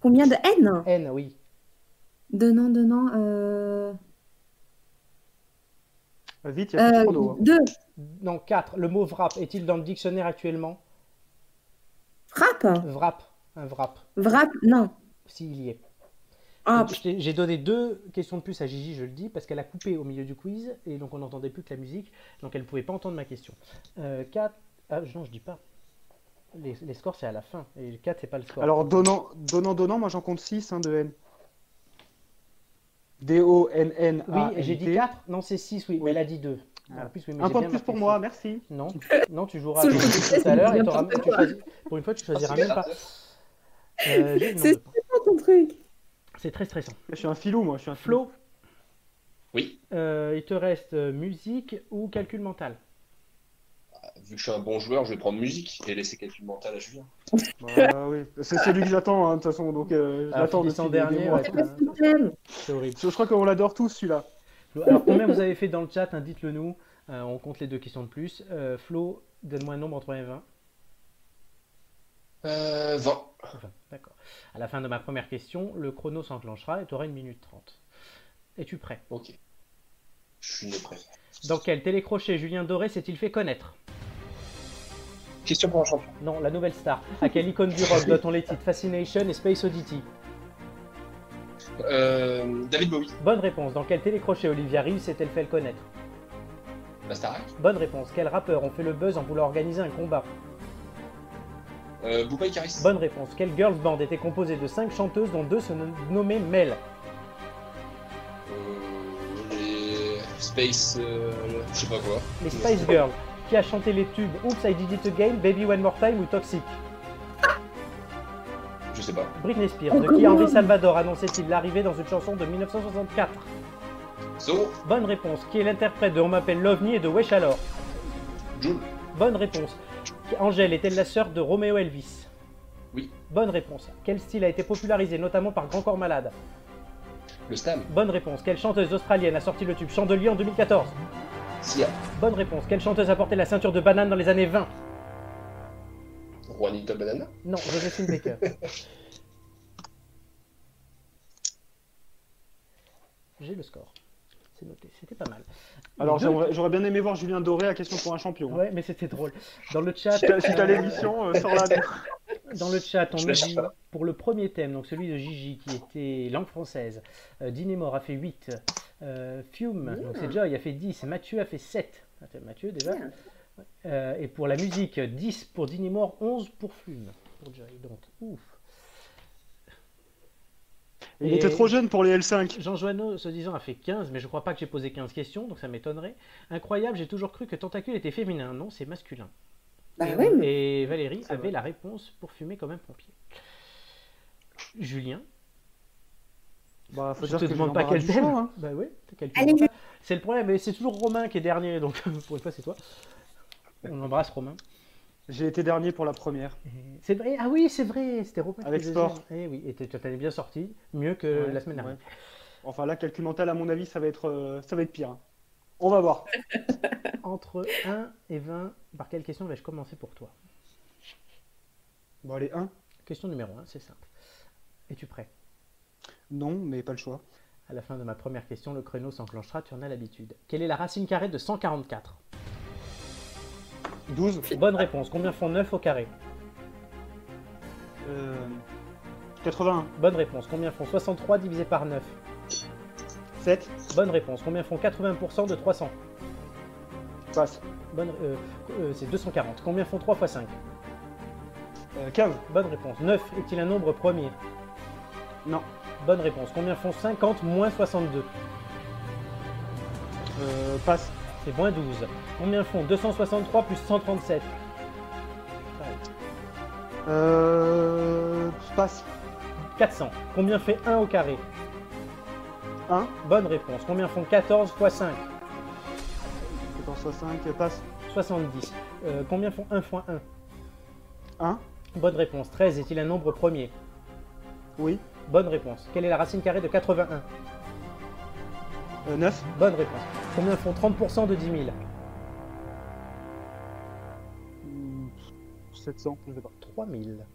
Combien de N Haine, oui. Donnant, donnant. Euh... Vite, il y a plus Euh, chrono. hein. deux. Non, 4. Le mot vrap est-il dans le dictionnaire actuellement? Frappe. Vrap. Un vrap. Vrap. Non. S'il y est. Ah, J'ai donné deux questions de plus à Gigi, je le dis, parce qu'elle a coupé au milieu du quiz, et donc on n'entendait plus que la musique, donc elle ne pouvait pas entendre ma question. 4. Ah, non, je dis pas. Les, les scores, c'est à la fin, et 4, c'est pas le score. Alors, donnant, donnant, donnant, moi j'en compte 6 de N. D-O-N-N. oui, j'ai dit 4 Non, c'est 6, oui, mais elle a dit 2. Voilà. En plus, oui, mais Un point de plus pour moi, merci. Non, non, tu joueras tout à l'heure, et tu choisis- pour une fois, tu choisiras même pas. Euh, C'est stressant ton truc. C'est très stressant. Je suis un filou, moi. Je suis un filou. Flo, Oui, euh, il te reste euh, musique ou calcul mental? Vu que je suis un bon joueur, je vais prendre musique et laisser calcul mental à Julien. Bah, oui. C'est celui que j'attends, hein, de toute façon. Donc, euh, je l'attends depuis des dernier, mois. ouais. C'est horrible. Je crois qu'on l'adore tous, celui-là. Alors, combien vous avez fait dans le chat hein, Dites-le nous. Euh, on compte les deux questions de plus. Euh, Flo, donne-moi un nombre entre 1 et 20. Euh, 20. Enfin, d'accord. À la fin de ma première question, le chrono s'enclenchera et tu auras une minute 30. Es-tu prêt? Ok. Je suis prêt. Dans quel télécrochet Julien Doré s'est-il fait connaître Question pour un champion. Non, la nouvelle star. À quelle icône du rock doit-on les titres Fascination et Space Oddity Euh, David Bowie. Bonne réponse. Dans quel télécrochet Olivia Reeves s'est-elle fait connaître La Starac. Bonne réponse. Quels rappeurs ont fait le buzz en voulant organiser un combat Euh, Booba et Caris. Bonne réponse. Quelle girls band était composée de 5 chanteuses dont deux se nom- nommaient Mel Space. euh, je sais pas quoi. Les Spice Girls. Qui a chanté les tubes Oops, I Did It Again, Baby One More Time ou Toxic Je sais pas. Britney Spears. De qui Henri Salvador annonçait-il l'arrivée dans une chanson de 1964 So, Bonne réponse. Qui est l'interprète de On m'appelle l'OVNI et de Wesh alors Jules. Bonne réponse. Angèle est-elle la sœur de Roméo Elvis Oui. Bonne réponse. Quel style a été popularisé notamment par Grand Corps Malade Le Stam. Bonne réponse. Quelle chanteuse australienne a sorti le tube Chandelier en 2014 Sia. Bonne réponse. Quelle chanteuse a porté la ceinture de banane dans les années 20 Juanita Banana. Non, Joséphine Baker. J'ai le score. C'est noté. C'était pas mal. Alors, j'aurais bien aimé voir Julien Doré à question pour un champion. Ouais, mais c'était drôle. Dans le chat, Si t'as si t'as euh, l'émission, euh, sors-la. Dans le chat, on lâche dit, pas. pour le premier thème, donc celui de Gigi, qui était langue française, euh, Dinémor a fait 8, euh, Fiume, donc c'est Joy, a fait 10, Mathieu a fait 7. Attends, Mathieu déjà. Euh, et pour la musique, 10 pour Dinémor, 11 pour Fume. Pour Joy, donc ouf. Il était trop jeune pour les L5. Jean Joanneau, se disant, a fait 15, mais je crois pas que j'ai posé 15 questions, donc ça m'étonnerait. Incroyable, j'ai toujours cru que Tentacule était féminin. Non, c'est masculin. Bah et, oui, mais et Valérie avait vrai. la réponse pour fumer comme un pompier. Julien, Bah, faut je te que demande pas quel thème. hein. Bah thème. C'est le problème, mais c'est toujours Romain qui est dernier, donc pour une fois c'est toi. On embrasse Romain. J'ai été dernier pour la première. C'est vrai, ah oui, c'est vrai, c'était qui Avec sport. Eh oui, et tu t'en es bien sorti, mieux que Ouais, la semaine dernière. ouais. Enfin, là, calcul mental, à mon avis, ça va être, euh, ça va être pire. On va voir. Entre 1 et 20, par quelle question vais-je commencer pour toi? Bon, allez, 1. Question numéro 1, c'est simple. Es-tu prêt? Non, mais pas le choix. À la fin de ma première question, le créneau s'enclenchera, tu en as l'habitude. Quelle est la racine carrée de 144 12. Bonne réponse. Combien font 9 au carré Euh, 81. Bonne réponse. Combien font 63 divisé par 9 7. Bonne réponse. Combien font 80% de 300 Passe. Bonne, euh, euh, c'est 240. Combien font 3 x 5 Euh, 15. Bonne réponse. 9 est-il un nombre premier Non. Bonne réponse. Combien font 50 moins 62 Euh, passe. C'est moins 12. Combien font 263 plus 137 Pareil. Euh, passe. 400. Combien fait 1 au carré 1. Bonne réponse. Combien font 14 x 5 14 soit 5. Passe. 70. Euh, combien font 1 x 1 1. Bonne réponse. 13 est-il un nombre premier Oui. Bonne réponse. Quelle est la racine carrée de 81 Euh, 9. Bonne réponse. Combien font 30% de 10 000 Hmm, 700, je sais pas. 3000.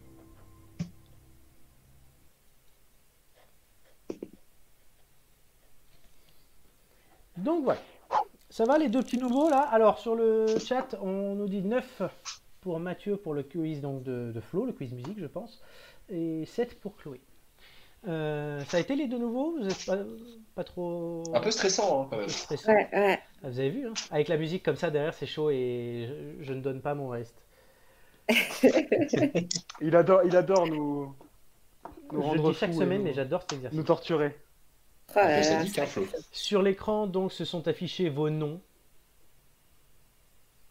Donc voilà. Ça va les deux petits nouveaux là? Alors sur le chat, on nous dit 9 pour Mathieu pour le quiz donc, de, de Flo, le quiz musique je pense, et 7 pour Chloé. Euh, ça a été les deux nouveaux Vous n'êtes pas, pas trop Un peu stressant, hein, quand même. stressant Ouais, ouais. Ah, Vous avez vu, hein avec la musique comme ça derrière c'est chaud et je, je ne donne pas mon reste. Il adore, il adore nous, nous Je rendre le dis chaque semaine nous- mais j'adore cet exercice. nous torturer. Oh. Sur l'écran, donc, se sont affichés vos noms.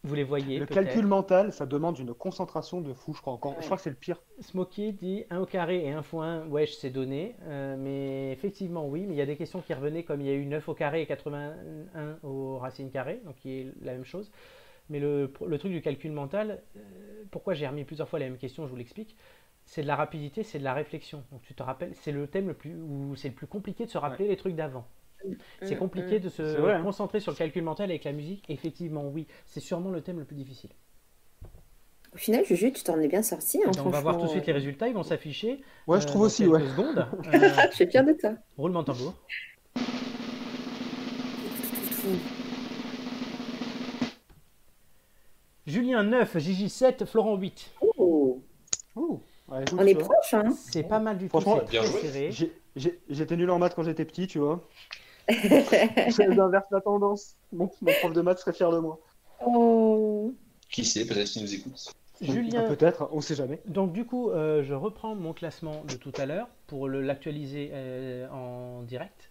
Vous les voyez Le calcul mental, ça demande une concentration de fou, je crois encore. Ouais. Je crois que c'est le pire. Smokey dit 1 au carré et 1 fois 1, wesh, c'est donné. Euh, mais effectivement, oui, mais il y a des questions qui revenaient, comme il y a eu 9 au carré et 81 au racine carré, donc qui est la même chose. Mais le, le truc du calcul mental, euh, pourquoi j'ai remis plusieurs fois la même question, je vous l'explique. C'est de la rapidité, c'est de la réflexion. Donc tu te rappelles, c'est le thème le plus où c'est le plus compliqué de se rappeler les trucs d'avant. C'est Mm, compliqué de se hein. concentrer sur le calcul mental avec la musique. Effectivement, oui, c'est sûrement le thème le plus difficile. Au final, Juju, tu t'en es bien sorti. Hein, on va voir tout de suite les résultats, ils vont s'afficher. Ouais, je euh, trouve dans aussi, ouais. secondes. Euh, Je suis fière de toi. roulement de tambour. Julien 9, Gigi 7, Florent 8. Oh, Ouh. Ouais, écoute, on est proche, hein. C'est pas mal du tout, Franchement, c'est bien très joué. serré. j'ai- j'ai- J'étais nul en maths quand j'étais petit, tu vois. J'inverse la tendance. Mon, mon prof de maths serait fier de moi. Oh. Qui sait, peut-être qu'il nous écoute. Julien, Ah, Peut-être, on sait jamais. donc du coup, euh, je reprends mon classement de tout à l'heure pour le- l'actualiser euh, en direct.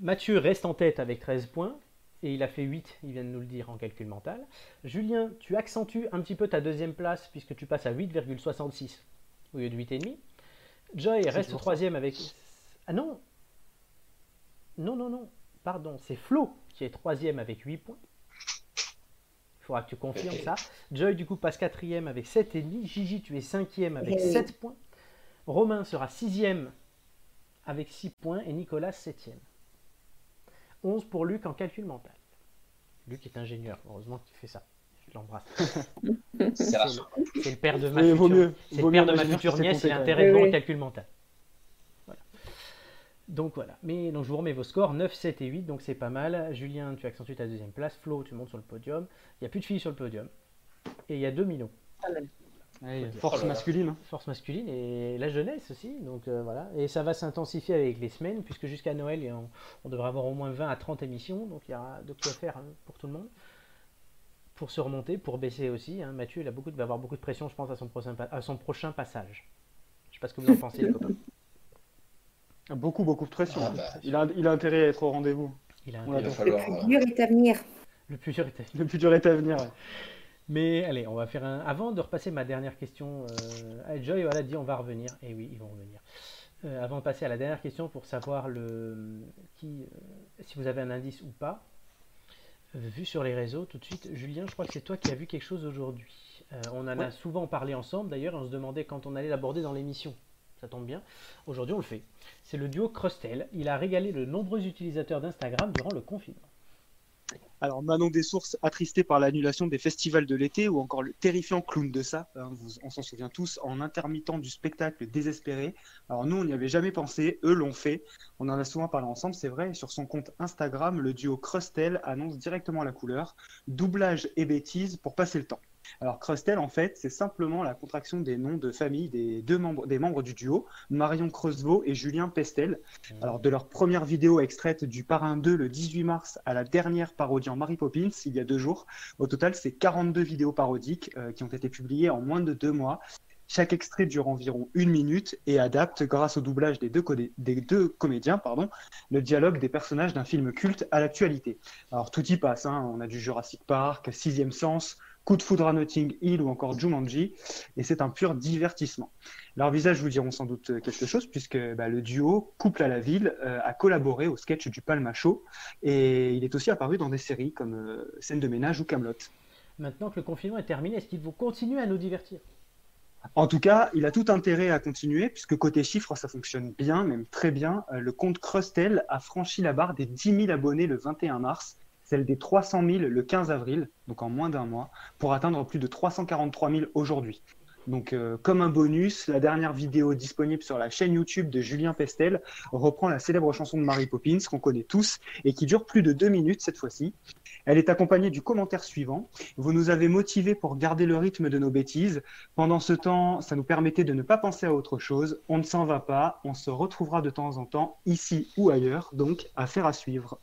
Mathieu reste en tête avec 13 points et il a fait 8, il vient de nous le dire en calcul mental. Julien, tu accentues un petit peu ta deuxième place puisque tu passes à 8,66 au lieu de 8,5. Joy reste troisième avec... Ah non Non, non, non, pardon, c'est Flo qui est troisième avec 8 points. Il faudra que tu confirmes ça. Joy, du coup, passe quatrième avec 7,5. Gigi, tu es cinquième avec Eh oui. 7 points. Romain sera sixième avec 6 points. Et Nicolas, septième. 11 pour Luc en calcul mental. Luc est ingénieur, heureusement qu'il fait ça. Je l'embrasse. C'est le père de ma future, mieux. le père mieux de ma future nièce, il a intérêt bon oui. calcul mental. Donc voilà. Mais donc je vous remets vos scores 9, 7 et 8, donc c'est pas mal. Julien, tu accentues ta deuxième place. Flo, tu montes sur le podium. Il n'y a plus de filles sur le podium. Et il y a deux minots. Ouais, force Oh masculine. hein. Force masculine et la jeunesse aussi. Donc euh, voilà. Et ça va s'intensifier avec les semaines, puisque jusqu'à Noël, on, on devrait avoir au moins 20 à 30 émissions. Donc il y aura de quoi faire hein, pour tout le monde. Pour se remonter, pour baisser aussi. hein. Mathieu, il a beaucoup de- va avoir beaucoup de pression, je pense, à son prochain, pa- à son prochain passage. Je sais pas ce que vous en pensez, les copains. Beaucoup, beaucoup de pression. Ah bah. il, a, il a intérêt à être au rendez-vous. Il a. Il va Le plus dur est à venir. le plus dur était. Le plus dur est à venir. ouais. Mais allez, on va faire un. Avant de repasser ma dernière question, euh, Joy voilà, dit on va revenir. Et oui, ils vont revenir. Euh, avant de passer à la dernière question pour savoir le qui, euh, si vous avez un indice ou pas, euh, vu sur les réseaux tout de suite, Julien, je crois que c'est toi qui as vu quelque chose aujourd'hui. Euh, on en a souvent parlé ensemble d'ailleurs, et on se demandait quand on allait l'aborder dans l'émission. Ça tombe bien. Aujourd'hui, on le fait. C'est le duo Crustel. Il a régalé de nombreux utilisateurs d'Instagram durant le confinement. Alors, Manon des Sources, attristé par l'annulation des festivals de l'été, ou encore le terrifiant clown de ça, hein, vous- on s'en souvient tous, en intermittent du spectacle désespéré. Alors, nous, on n'y avait jamais pensé, eux l'ont fait. On en a souvent parlé ensemble, c'est vrai. Sur son compte Instagram, le duo Crustel annonce directement la couleur, doublage et bêtises pour passer le temps. Alors, Crustel, en fait, c'est simplement la contraction des noms de famille des deux membres, des membres du duo, Marion Creusevaux et Julien Pestel. Alors, de leur première vidéo extraite du Parrain 2 le 18 mars à la dernière parodiant Mary Poppins, il y a deux jours, au total, c'est 42 vidéos parodiques euh, qui ont été publiées en moins de deux mois. Chaque extrait dure environ une minute et adapte, grâce au doublage des deux, codé- des deux comédiens, pardon, le dialogue des personnages d'un film culte à l'actualité. Alors tout y passe, hein. on a du Jurassic Park, Sixième Sens, Coup de foudre à Notting Hill ou encore Jumanji, et c'est un pur divertissement. Leurs visages vous diront sans doute quelque chose, puisque bah, le duo Couple à la ville euh, a collaboré au sketch du Palma Show, et il est aussi apparu dans des séries comme euh, Scène de ménage ou Camelot. Maintenant que le confinement est terminé, est-ce qu'il vous continue à nous divertir? En tout cas, il a tout intérêt à continuer, puisque côté chiffres, ça fonctionne bien, même très bien. Euh, Le compte Crustel a franchi la barre des 10 000 abonnés le 21 mars, celle des 300 000 le 15 avril, donc en moins d'un mois, pour atteindre plus de 343 000 aujourd'hui. Donc, euh, comme un bonus, la dernière vidéo disponible sur la chaîne YouTube de Julien Pestel reprend la célèbre chanson de Mary Poppins qu'on connaît tous et qui dure plus de deux minutes cette fois-ci. Elle est accompagnée du commentaire suivant. Vous nous avez motivés pour garder le rythme de nos bêtises. Pendant ce temps, ça nous permettait de ne pas penser à autre chose. On ne s'en va pas. On se retrouvera de temps en temps, ici ou ailleurs. Donc, affaire à suivre.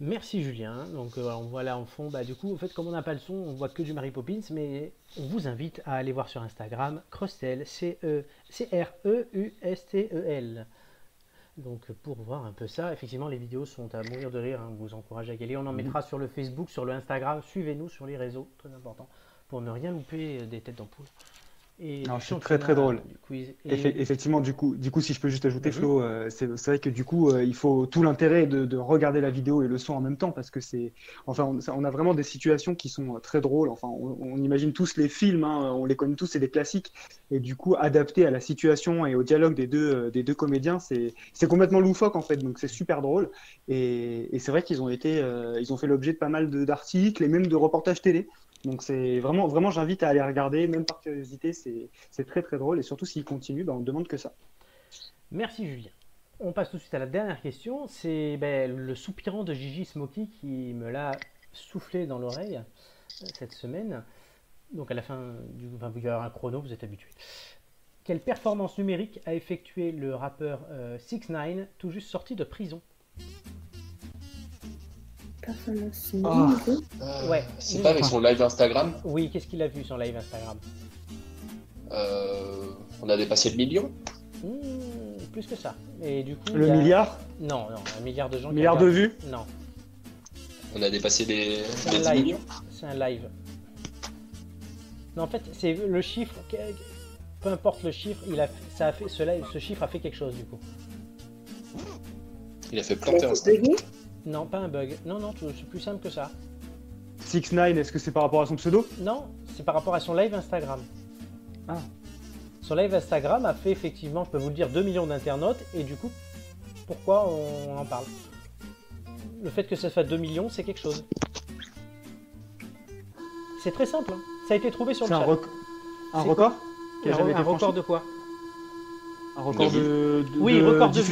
Merci Julien. Donc euh, on voit là en fond, bah, du coup, en fait, comme on n'a pas le son, on voit que du Mary Poppins, mais on vous invite à aller voir sur Instagram Crustel, E, C-R-E-U-S-T-E-L. Donc pour voir un peu ça, effectivement, les vidéos sont à mourir de rire. hein. On vous encourage à y aller. On en mettra sur le Facebook, sur le Instagram. Suivez-nous sur les réseaux, très important, pour ne rien louper des têtes d'ampoule. Et Non, c'est très, très drôle. du quiz. Et- Effe- Effectivement, du coup, du coup, si je peux juste ajouter. Flo, euh, c'est c'est vrai que du coup, euh, il faut tout l'intérêt de, de regarder la vidéo et le son en même temps parce que c'est, enfin, on, a vraiment des situations qui sont euh, très drôles. Enfin, on, on imagine tous les films, hein, on les connaît tous, c'est des classiques. Et du coup, adapté à la situation et au dialogue des deux, euh, des deux comédiens, c'est, c'est complètement loufoque en fait. Donc c'est super drôle. Et, et c'est vrai qu'ils ont été, ils ont fait l'objet de pas mal de- d'articles et même de reportages télé. Donc c'est vraiment, vraiment, j'invite à aller regarder, même par curiosité, c'est, très très drôle. Et surtout s'ils continuent, ben, on demande que ça. Merci Julien. On passe tout de suite à la dernière question. C'est ben, le soupirant de Gigi Smoky qui me l'a soufflé dans l'oreille euh, cette semaine. Donc à la fin, du, enfin, il y avoir un chrono, vous êtes habitués. Quelle performance numérique a effectué le rappeur 6 9 tout juste sorti de prison? Performance Ah. Euh, Ouais. C'est pas avec son live Instagram. Oui, qu'est-ce qu'il a vu sur live Instagram Euh, on a dépassé le million. Hmm, Plus que ça. Et du coup, Le a- milliard, Non, non, un milliard de gens. qui milliard de vues. Non, On a dépassé les, c'est les un 10 live. millions. C'est un live. Non, en fait, c'est le chiffre. Peu importe le chiffre, il a, ça a fait, ce, live- ce chiffre a fait quelque chose du coup. Il a fait planter fait Instagram. Non, pas un bug. Non, non, c'est plus simple que ça. 6 9 est-ce que c'est par rapport à son pseudo? Non, c'est par rapport à son live Instagram. Ah. Son live Instagram a fait effectivement, je peux vous le dire, 2 millions d'internautes. Et du coup, pourquoi on en parle? Le fait que ça fasse 2 millions, c'est quelque chose. C'est très simple. hein. Ça a été trouvé sur le un, chat. rec- un record Un, un record de quoi? Un record De de, de- Oui, record de de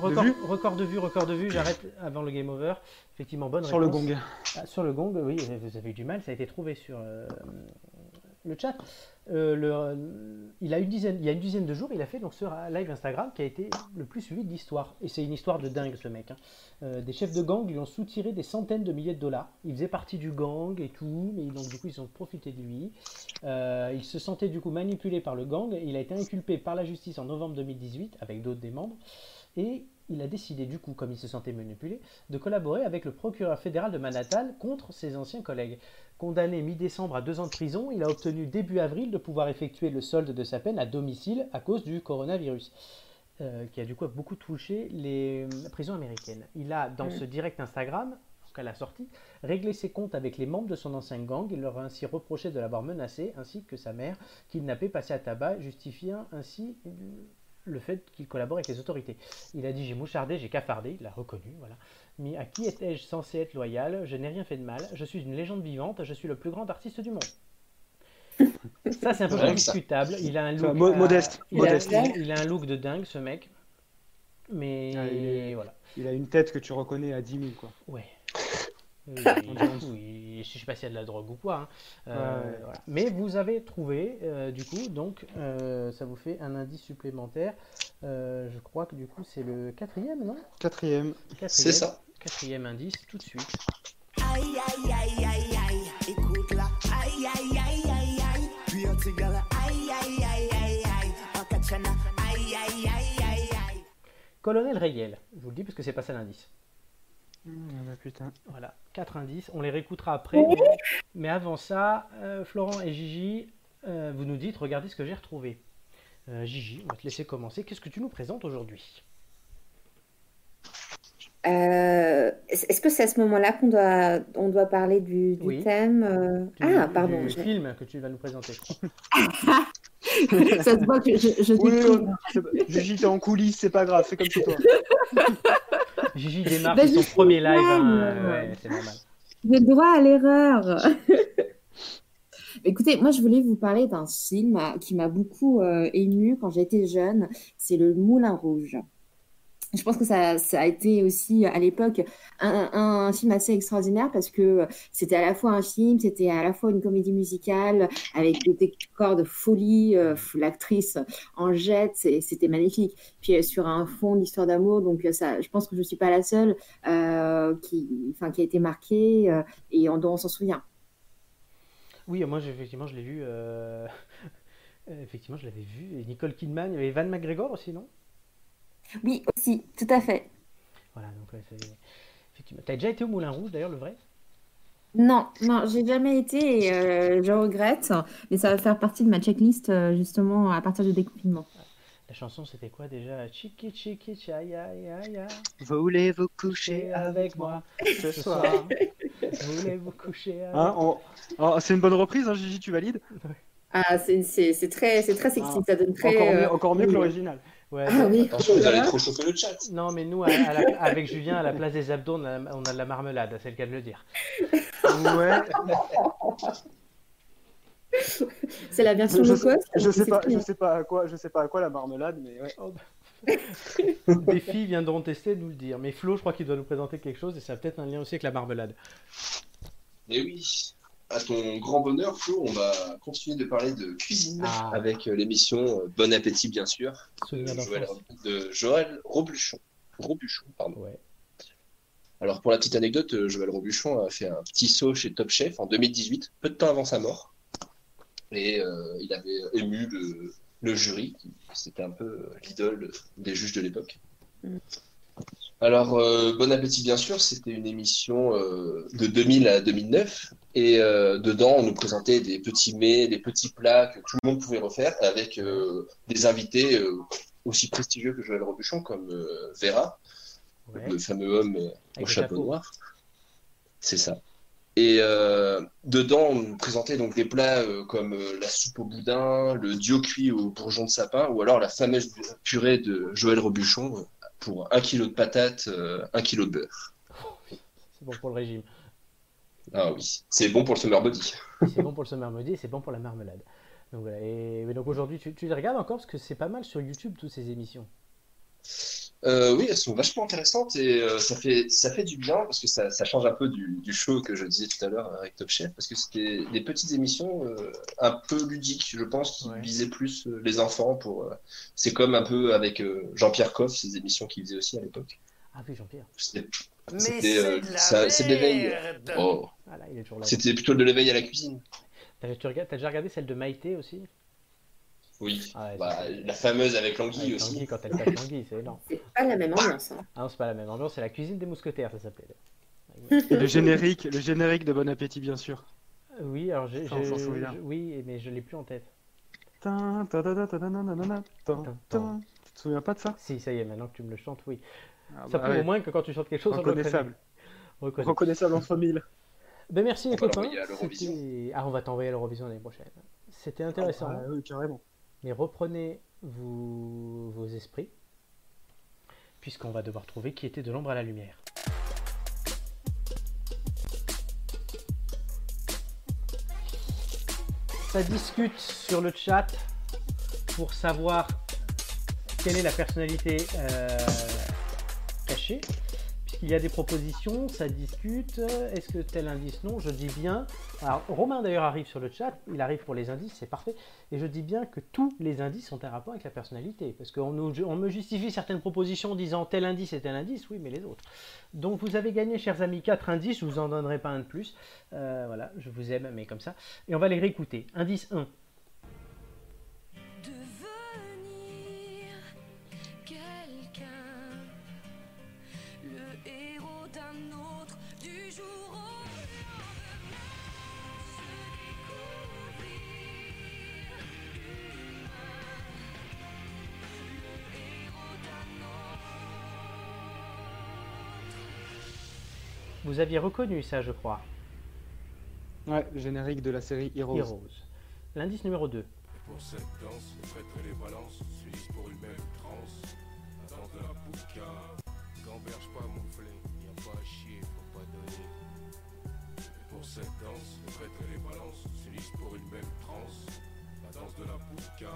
Record, de vue, record de vue, j'arrête avant le game over. Effectivement, bonne sur le gong. Ah, sur le gong, oui, vous avez eu du mal, ça a été trouvé sur euh, le chat. Euh, il, a une dizaine, il y a une dizaine de jours, il a fait donc ce live Instagram qui a été le plus suivi de l'histoire. Et c'est une histoire de dingue ce mec. hein. Euh, des chefs de gang lui ont soutiré des centaines de milliers de dollars. Il faisait partie du gang et tout, mais donc du coup ils ont profité de lui. Euh, il se sentait du coup manipulé par le gang. Il a été inculpé par la justice en novembre 2018 avec d'autres des membres. Et il a décidé du coup, comme il se sentait manipulé, de collaborer avec le procureur fédéral de Manhattan contre ses anciens collègues. Condamné mi-décembre à deux ans de prison, il a obtenu début avril de pouvoir effectuer le solde de sa peine à domicile à cause du coronavirus, euh, qui a du coup beaucoup touché les euh, prisons américaines. Il a, dans ce direct Instagram, à la sortie, réglé ses comptes avec les membres de son ancien gang. Il leur a ainsi reproché de l'avoir menacé, ainsi que sa mère, kidnappée, passée à tabac, justifiant ainsi le fait qu'il collabore avec les autorités. Il a dit j'ai mouchardé, j'ai cafardé, il l'a reconnu, voilà. Mais à qui étais-je censé être loyal? Je n'ai rien fait de mal, je suis une légende vivante, je suis le plus grand artiste du monde. Ça c'est un peu discutable. Il a un look, mo- euh, modeste, il, modeste. A, il, il a un look de dingue ce mec. Mais Ah, il est- voilà. Il a une tête que tu reconnais à 10 000, quoi. Ouais. Je sais pas s'il y a de la drogue ou quoi. hein. Euh, Ouais. voilà. Mais vous avez trouvé, euh, du coup, donc euh, ça vous fait un indice supplémentaire. Euh, je crois que du coup c'est le quatrième, non? Quatrième. Quatrième. C'est ça. Quatrième indice, tout de suite. Aïe aïe aïe aïe aïe, écoute là. Aïe aïe aïe aïe aïe, puis un tigala. Aïe aïe aïe aïe aïe, un kachana. Aïe aïe aïe aïe aïe. Colonel Rayel, je vous le dis parce que c'est pas ça l'indice. Ah bah putain. Voilà, quatre indices, on les réécoutera après. Mais, mais avant ça, euh, Florent et Gigi, euh, vous nous dites, regardez ce que j'ai retrouvé. Euh, Gigi, on va te laisser commencer. Qu'est-ce que tu nous présentes aujourd'hui? Euh, est- Est-ce que c'est à ce moment-là qu'on doit, on doit parler du, du Oui. thème euh, Du- Ah, pardon. Du je- film que tu vas nous présenter. Ça se voit que je, je Oui, c'est Gigi, t'es en coulisses, c'est pas grave, fais comme chez toi. Gigi démarre, son premier live, hein, ouais, c'est normal. J'ai le droit à l'erreur. Écoutez, moi je voulais vous parler d'un film euh, qui m'a beaucoup euh, ému quand j'étais jeune. C'est Le Moulin Rouge. Je pense que ça, a été aussi à l'époque un, film assez extraordinaire parce que c'était à la fois un film, c'était à la fois une comédie musicale avec des décors de folie, euh, l'actrice en jette, c'était magnifique. Puis euh, sur un fond d'histoire d'amour, donc euh, ça, je pense que je suis pas la seule qui, enfin, qui a été marquée euh, et dont on s'en souvient. Oui, moi effectivement je l'ai vu. Effectivement, je l'avais vu. Et Nicole Kidman, il y avait Evan McGregor aussi, non? Oui, aussi, tout à fait. Voilà, donc ouais, c'est. Effectivement. T'as déjà été au Moulin Rouge d'ailleurs, le vrai? Non, non, j'ai jamais été et euh, je regrette, mais ça va faire partie de ma checklist euh, justement à partir du déconfinement. La chanson c'était quoi déjà? Chiki chiki chaya ya ya. Voulez-vous coucher Coucher avec moi ce soir? Voulez-vous coucher avec Hein, on- oh, C'est une bonne reprise, hein, Gigi, tu valides? Ah, c'est c'est- c'est très, c'est très sexy, Ah, ça donne très. Encore mieux, euh, encore mieux que l'original. Ouais, Ah oui. Attention, vous allez trop choquer le chat. Non, mais nous, à- à la- avec Julien, à la place des abdos, on a, on a de la marmelade, c'est le cas de le dire. Ouais, C'est la version je, low sais, cost. je sais pas, je sais pas à quoi, je sais pas à quoi la marmelade, mais ouais. Oh, bah. Des filles viendront tester, nous le dire. Mais Flo, je crois qu'il doit nous présenter quelque chose et ça a peut-être un lien aussi avec la marmelade. Et oui, à ton grand bonheur, Flo, on va continuer de parler de cuisine Ah. avec euh, l'émission euh, Bon Appétit, bien sûr, de Joël, d'enfance. de Joël Robuchon. Robuchon, pardon. Ouais. Alors, pour la petite anecdote, euh, Joël Robuchon a fait un petit saut chez Top Chef en 2018, peu de temps avant sa mort. Et euh, il avait ému le, le jury, qui- c'était un peu l'idole des juges de l'époque. Mm. Alors, euh, Bon Appétit, bien sûr, c'était une émission euh, de 2000 à 2009. Et euh, dedans, on nous présentait des petits mets, des petits plats que tout le monde pouvait refaire avec euh, des invités euh, aussi prestigieux que Joël Robuchon, comme Vera, Ouais. le fameux homme au chapeau chapeau. noir. C'est ça. Et dedans, on nous présentait donc des plats comme la soupe au boudin, le dio cuit au bourgeon de sapin, ou alors la fameuse purée de Joël Robuchon pour un kilo de patates, un kilo de beurre. C'est bon pour le régime. Ah oui, c'est bon pour le summer body. C'est bon pour le summer body et c'est bon pour la marmelade. Donc voilà. Et, donc aujourd'hui, tu, tu les regardes encore parce que c'est pas mal sur YouTube toutes ces émissions. Euh, oui, elles sont vachement intéressantes et euh, ça fait, ça fait du bien parce que ça, ça change un peu du, du show que je disais tout à l'heure avec Top Chef parce que c'était des petites émissions euh, un peu ludiques, je pense, qui Ouais. visaient plus euh, les enfants pour. euh, c'est comme un peu avec euh, Jean-Pierre Coff, ces émissions qu'il faisait aussi à l'époque. Ah oui, Jean-Pierre. C'était, Mais C'était, c'est euh, de l'éveil. oh, Voilà, c'était plutôt de l'éveil à la cuisine. T'as déjà regardé celle de Maïté aussi? Oui, Ah ouais, Bah, la fameuse avec l'anguille aussi. Tanguy, quand elle tape Tanguy, c'est énorme. C'est pas la même ambiance. hein. Ah non, c'est pas la même ambiance, c'est la cuisine des mousquetaires, ça s'appelait. Et le générique, le générique de Bon Appétit, bien sûr. Euh, Oui, alors j'ai, oui, mais je l'ai plus en tête. Tu te souviens pas de ça? Si, ça y est, maintenant que tu me le chantes, oui. Ah ça bah prouve ouais. au moins que quand tu chantes quelque chose. Reconnaissable. On reconnaît. Reconnaissable entre mille. Ben merci les On copains. à l'Eurovision. C'était- Ah, on va t'envoyer à l'Eurovision l'année prochaine. C'était intéressant, Ah, oui, carrément. mais reprenez vous- vos esprits, puisqu'on va devoir trouver qui était de l'ombre à la lumière. Ça discute sur le chat pour savoir quelle est la personnalité euh, Puisqu'il y a des propositions, ça discute. Est-ce que tel indice Non, je dis bien. Alors, Romain d'ailleurs arrive sur le chat, il arrive pour les indices, c'est parfait. Et je dis bien que tous les indices ont un rapport avec la personnalité. Parce qu'on me justifie certaines propositions en disant tel indice et tel indice, oui, mais les autres. Donc vous avez gagné, chers amis, 4 indices, je vous en donnerai pas un de plus. Euh, voilà, je vous aime, mais comme ça. Et on va les réécouter. Indice 1. Vous aviez reconnu ça, je crois. Ouais, le générique de la série Heroes. Heroes. L'indice numéro 2. Pour cette danse, prêtres et les balances s'unissent pour une même transe? La danse de la bouca. Gamberge pas mouflé, y a pas à chier, faut pas donner. Pour cette danse, prêtres et les balances s'unissent pour une même transe? La danse de la bouca.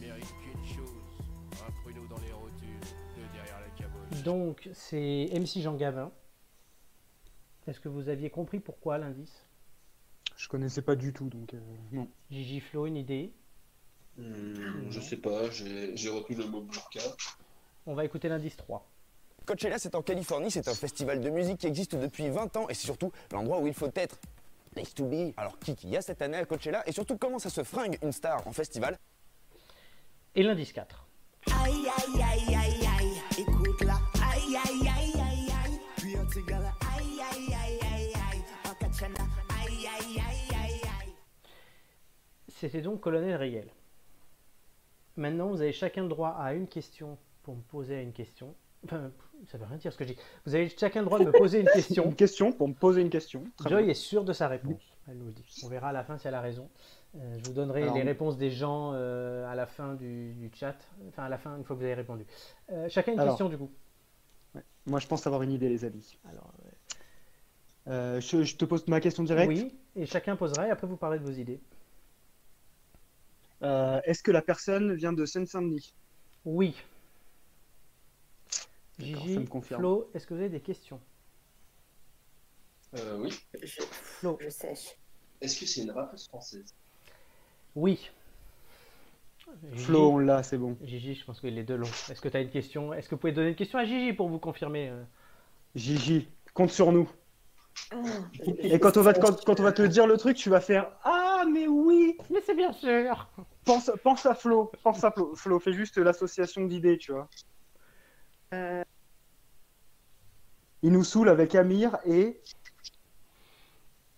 Mérite qu'une chose, un pruneau dans les rotules, deux derrière la caboche. Donc, c'est MC Jean Gavin. Est-ce que vous aviez compris pourquoi l'indice? Je connaissais pas du tout, donc euh, non. Gigi Flo, une idée? Hmm, je sais pas, j'ai retenu le mot burqa. On va écouter l'indice 3. Coachella, c'est en Californie, c'est un festival de musique qui existe depuis 20 ans et c'est surtout l'endroit où il faut être. Place to be. Alors, qui qu'il y a cette année à Coachella et surtout comment ça se fringue une star en festival? Et l'indice 4. Aïe aïe aïe aïe aïe, écoute là. Aïe aïe aïe aïe aïe, puis un tigala. C'était donc Colonel Riel. Maintenant, vous avez chacun droit à une question pour me poser une question. Enfin, ça veut rien dire ce que je dis. Vous avez chacun droit de me poser une question. Une question pour me poser une question. Très Joy bien. est sûre de sa réponse. Elle nous le dit. On verra à la fin si elle a raison. Euh, je vous donnerai Alors, les on- réponses des gens euh, à la fin du, du chat. Enfin, à la fin, une fois que vous avez répondu. Euh, chacun une Alors. question du coup. Moi, je pense avoir une idée, les amis. Alors, je, je te pose ma question directe. oui, et chacun posera et après vous parlez de vos idées. Euh, Est-ce que la personne vient de Seine-Saint-Denis? Oui. Gigi, ça me confirme. Flo, est-ce que vous avez des questions? Euh, oui. Je, Flo. je sèche. Est-ce que c'est une rappeuse française? Oui. Gigi, Flo, on l'a, c'est bon. Gigi, je pense que les deux l'ont. Est-ce que tu as une question? Est-ce que vous pouvez donner une question à Gigi pour vous confirmer euh? Gigi, compte sur nous. Je- Et quand on, va te, quand, quand on va te dire le truc, tu vas faire Ah, mais oui Mais c'est bien sûr pense, pense à Flo. Pense à Flo. Flo, fais juste l'association d'idées, tu vois. Euh, Il nous saoule avec Amir et.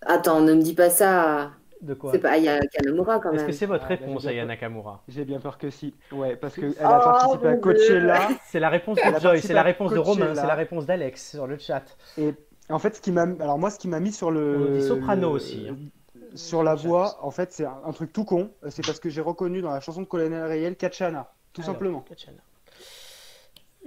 Attends, ne me dis pas ça. De quoi? C'est pas Aya Kanamura quand Est-ce même. que c'est votre Ah, bah, réponse, Aya. Nakamura? J'ai bien peur que si. Ouais, parce qu'elle Oh, a participé à Coachella. C'est la réponse de Joy, c'est la réponse de Romain, c'est la réponse d'Alex sur le chat. Et en fait, ce qui m'a, alors moi, ce qui m'a mis sur le, On dit soprano le- aussi, hein. Sur la voix, en fait, c'est un, un truc tout con. C'est parce que j'ai reconnu dans la chanson de Colonel Riel Kachana, tout Alors, simplement. Kachana.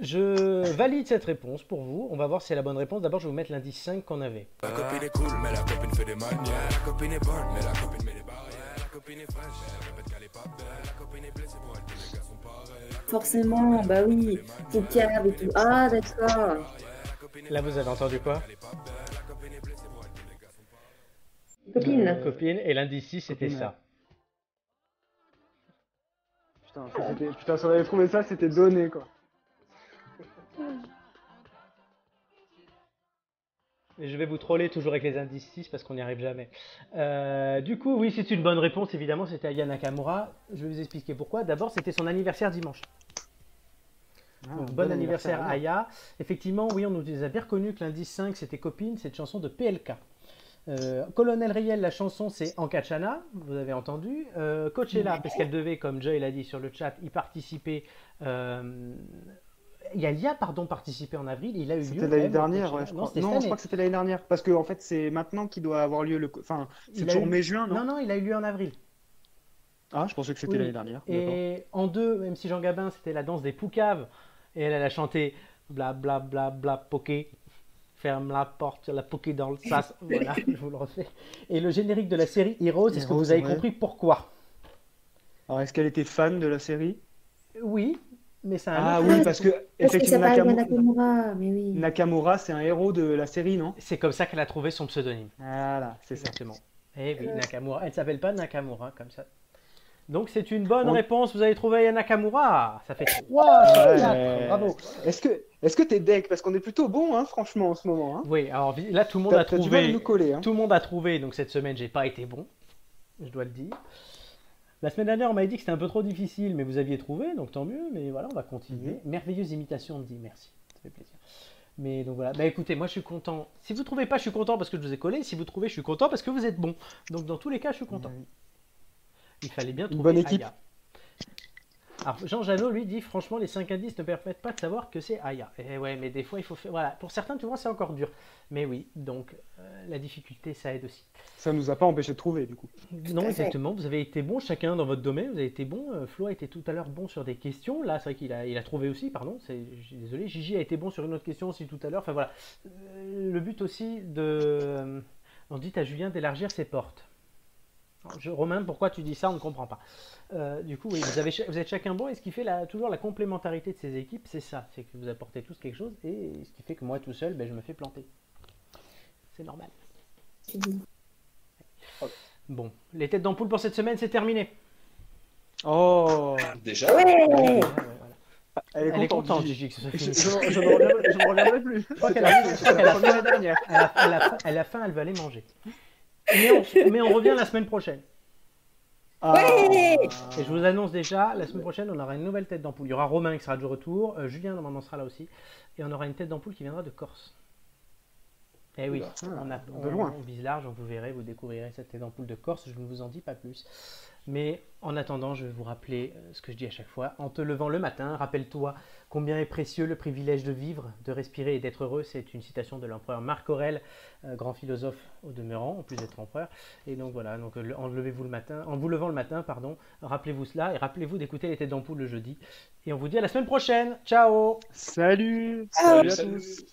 Je valide cette réponse pour vous. On va voir si c'est la bonne réponse. D'abord, je vais vous mettre l'indice 5 qu'on avait. La copine est cool, mais la copine fait des manières. La copine est bonne, mais la copine met des barrières. La copine est fraîche, elle répète qu'elle est pas belle. La copine est blessée pour elle, tous les gars sont pareils. Forcément, bah oui. Tout cave et tout. Ah, d'accord. Là, vous avez entendu quoi Copine. Copine. Et l'indice 6, c'était ça. Putain, ça, c'était- putain, si on avait trouvé ça, c'était donné, quoi. Et je vais vous troller toujours avec les indices 6 parce qu'on n'y arrive jamais. Euh, du coup, oui, c'est une bonne réponse. Évidemment, c'était Aya Nakamura. Je vais vous expliquer pourquoi. D'abord, c'était son anniversaire dimanche. Ah, Donc, bon, anniversaire, Aya. Effectivement, oui, on nous a bien reconnu que l'indice 5, c'était Copine, c'est une chanson de PLK. Euh, Colonel Riel, la chanson, c'est Ankachana, vous avez entendu. Euh, Coachella, parce qu'elle devait, comme Joy l'a dit sur le chat, y participer. Euh, Yalia, pardon, participé en avril. Il a eu lieu. C'était l'année dernière, ouais, je Non, crois. Non, je crois que c'était l'année dernière. Parce que, en fait, c'est maintenant qu'il doit avoir lieu le. Enfin, c'est toujours eu- mai-juin, non, Non, non, il a eu lieu en avril. Ah, je pensais que c'était Oui. l'année dernière. Et en deux, même si Jean Gabin, c'était la danse des poucaves. Et elle, elle a chanté bla bla bla bla poké. Ferme la porte, la poké dans le sas. voilà, je vous le refais. Et le générique de la série Heroes, est-ce que vous avez ouais. compris pourquoi? Alors, est-ce qu'elle était fan de la série? Oui, mais un. Ah oui, parce que, Parce que c'est effectivement, Nakamu- Nakamura, mais oui. Nakamura, c'est un héros de la série, non? C'est comme ça qu'elle a trouvé son pseudonyme. Voilà, c'est ça. Exactement. Eh oui, Nakamura. Elle s'appelle pas Nakamura comme ça. Donc c'est une bonne On- réponse. Vous avez trouvé Aya Nakamura. Ça fait 3 sur Ouais. 4. Bravo. Est-ce que est-ce que t'es deck? Parce qu'on est plutôt bon, hein, franchement, en ce moment. Hein. Oui, alors là tout le monde a t'as du mal à trouvé. nous coller. Hein. Tout le monde a trouvé, donc cette semaine, j'ai pas été bon. Je dois le dire. La semaine dernière, on m'avait dit que c'était un peu trop difficile, mais vous aviez trouvé, donc tant mieux. Mais voilà, on va continuer. Merveilleuse imitation de dit, merci. Ça fait plaisir. Mais donc voilà. Bah écoutez, moi je suis content. Si vous trouvez pas, je suis content parce que je vous ai collé. Si vous trouvez, je suis content parce que vous êtes bon. Donc dans tous les cas, je suis content. Il fallait bien Une trouver bonne équipe. Aya. Alors Jean Janot lui dit franchement les 5 indices ne permettent pas de savoir que c'est Aya. Et ouais, mais des fois il faut faire. Voilà, pour certains tu vois c'est encore dur. Mais oui, donc euh, la difficulté ça aide aussi. Ça nous a pas empêché de trouver, du coup. Non, exactement. Vous avez été bon chacun dans votre domaine. Vous avez été bon. Euh, Flo a été tout à l'heure bon sur des questions. Là, c'est vrai qu'il a, il a trouvé aussi. Pardon. C'est, désolé. Gigi a été bon sur une autre question aussi tout à l'heure. Enfin voilà. Euh, le but aussi de. On dit à Julien d'élargir ses portes. Je- Romain, pourquoi tu dis ça On ne comprend pas. Euh, du coup, oui, vous, avez, cha- vous êtes chacun bon. Et ce qui fait la- toujours la complémentarité de ces équipes, c'est ça. C'est que vous apportez tous quelque chose. Et ce qui fait que moi tout seul, ben, je me fais planter. C'est normal. Bon, les têtes d'ampoule pour cette semaine, c'est terminé. Oh Déjà, Ouais Ouais, ouais, voilà. Elle est Elle est contente, Gigi. Gigi, que ce soit Je, fini. je- je ne ne reviendrai plus. Je crois qu'elle a- a- fin, elle va aller manger. Mais on, mais on revient la semaine prochaine. Ah. Et je vous annonce déjà, la semaine prochaine, on aura une nouvelle tête d'ampoule. Il y aura Romain qui sera de retour, euh, Julien normalement sera là aussi, et on aura une tête d'ampoule qui viendra de Corse. Eh oui, Oula. on, a- on loin. on vise large, vous verrez, vous découvrirez cette tête d'ampoule de Corse, je ne vous en dis pas plus. Mais en attendant, je vais vous rappeler euh, ce que je dis à chaque fois. En te levant le matin, rappelle-toi combien est précieux le privilège de vivre, de respirer et d'être heureux? C'est une citation de l'empereur Marc Aurèle, euh, grand philosophe au demeurant, en plus d'être empereur. Et donc voilà, donc, euh, le- en, levez-vous le matin, en vous levant le matin, pardon, rappelez-vous cela et rappelez-vous d'écouter les têtes d'ampoule le jeudi. Et on vous dit à la semaine prochaine. Ciao Salut Salut à salut. tous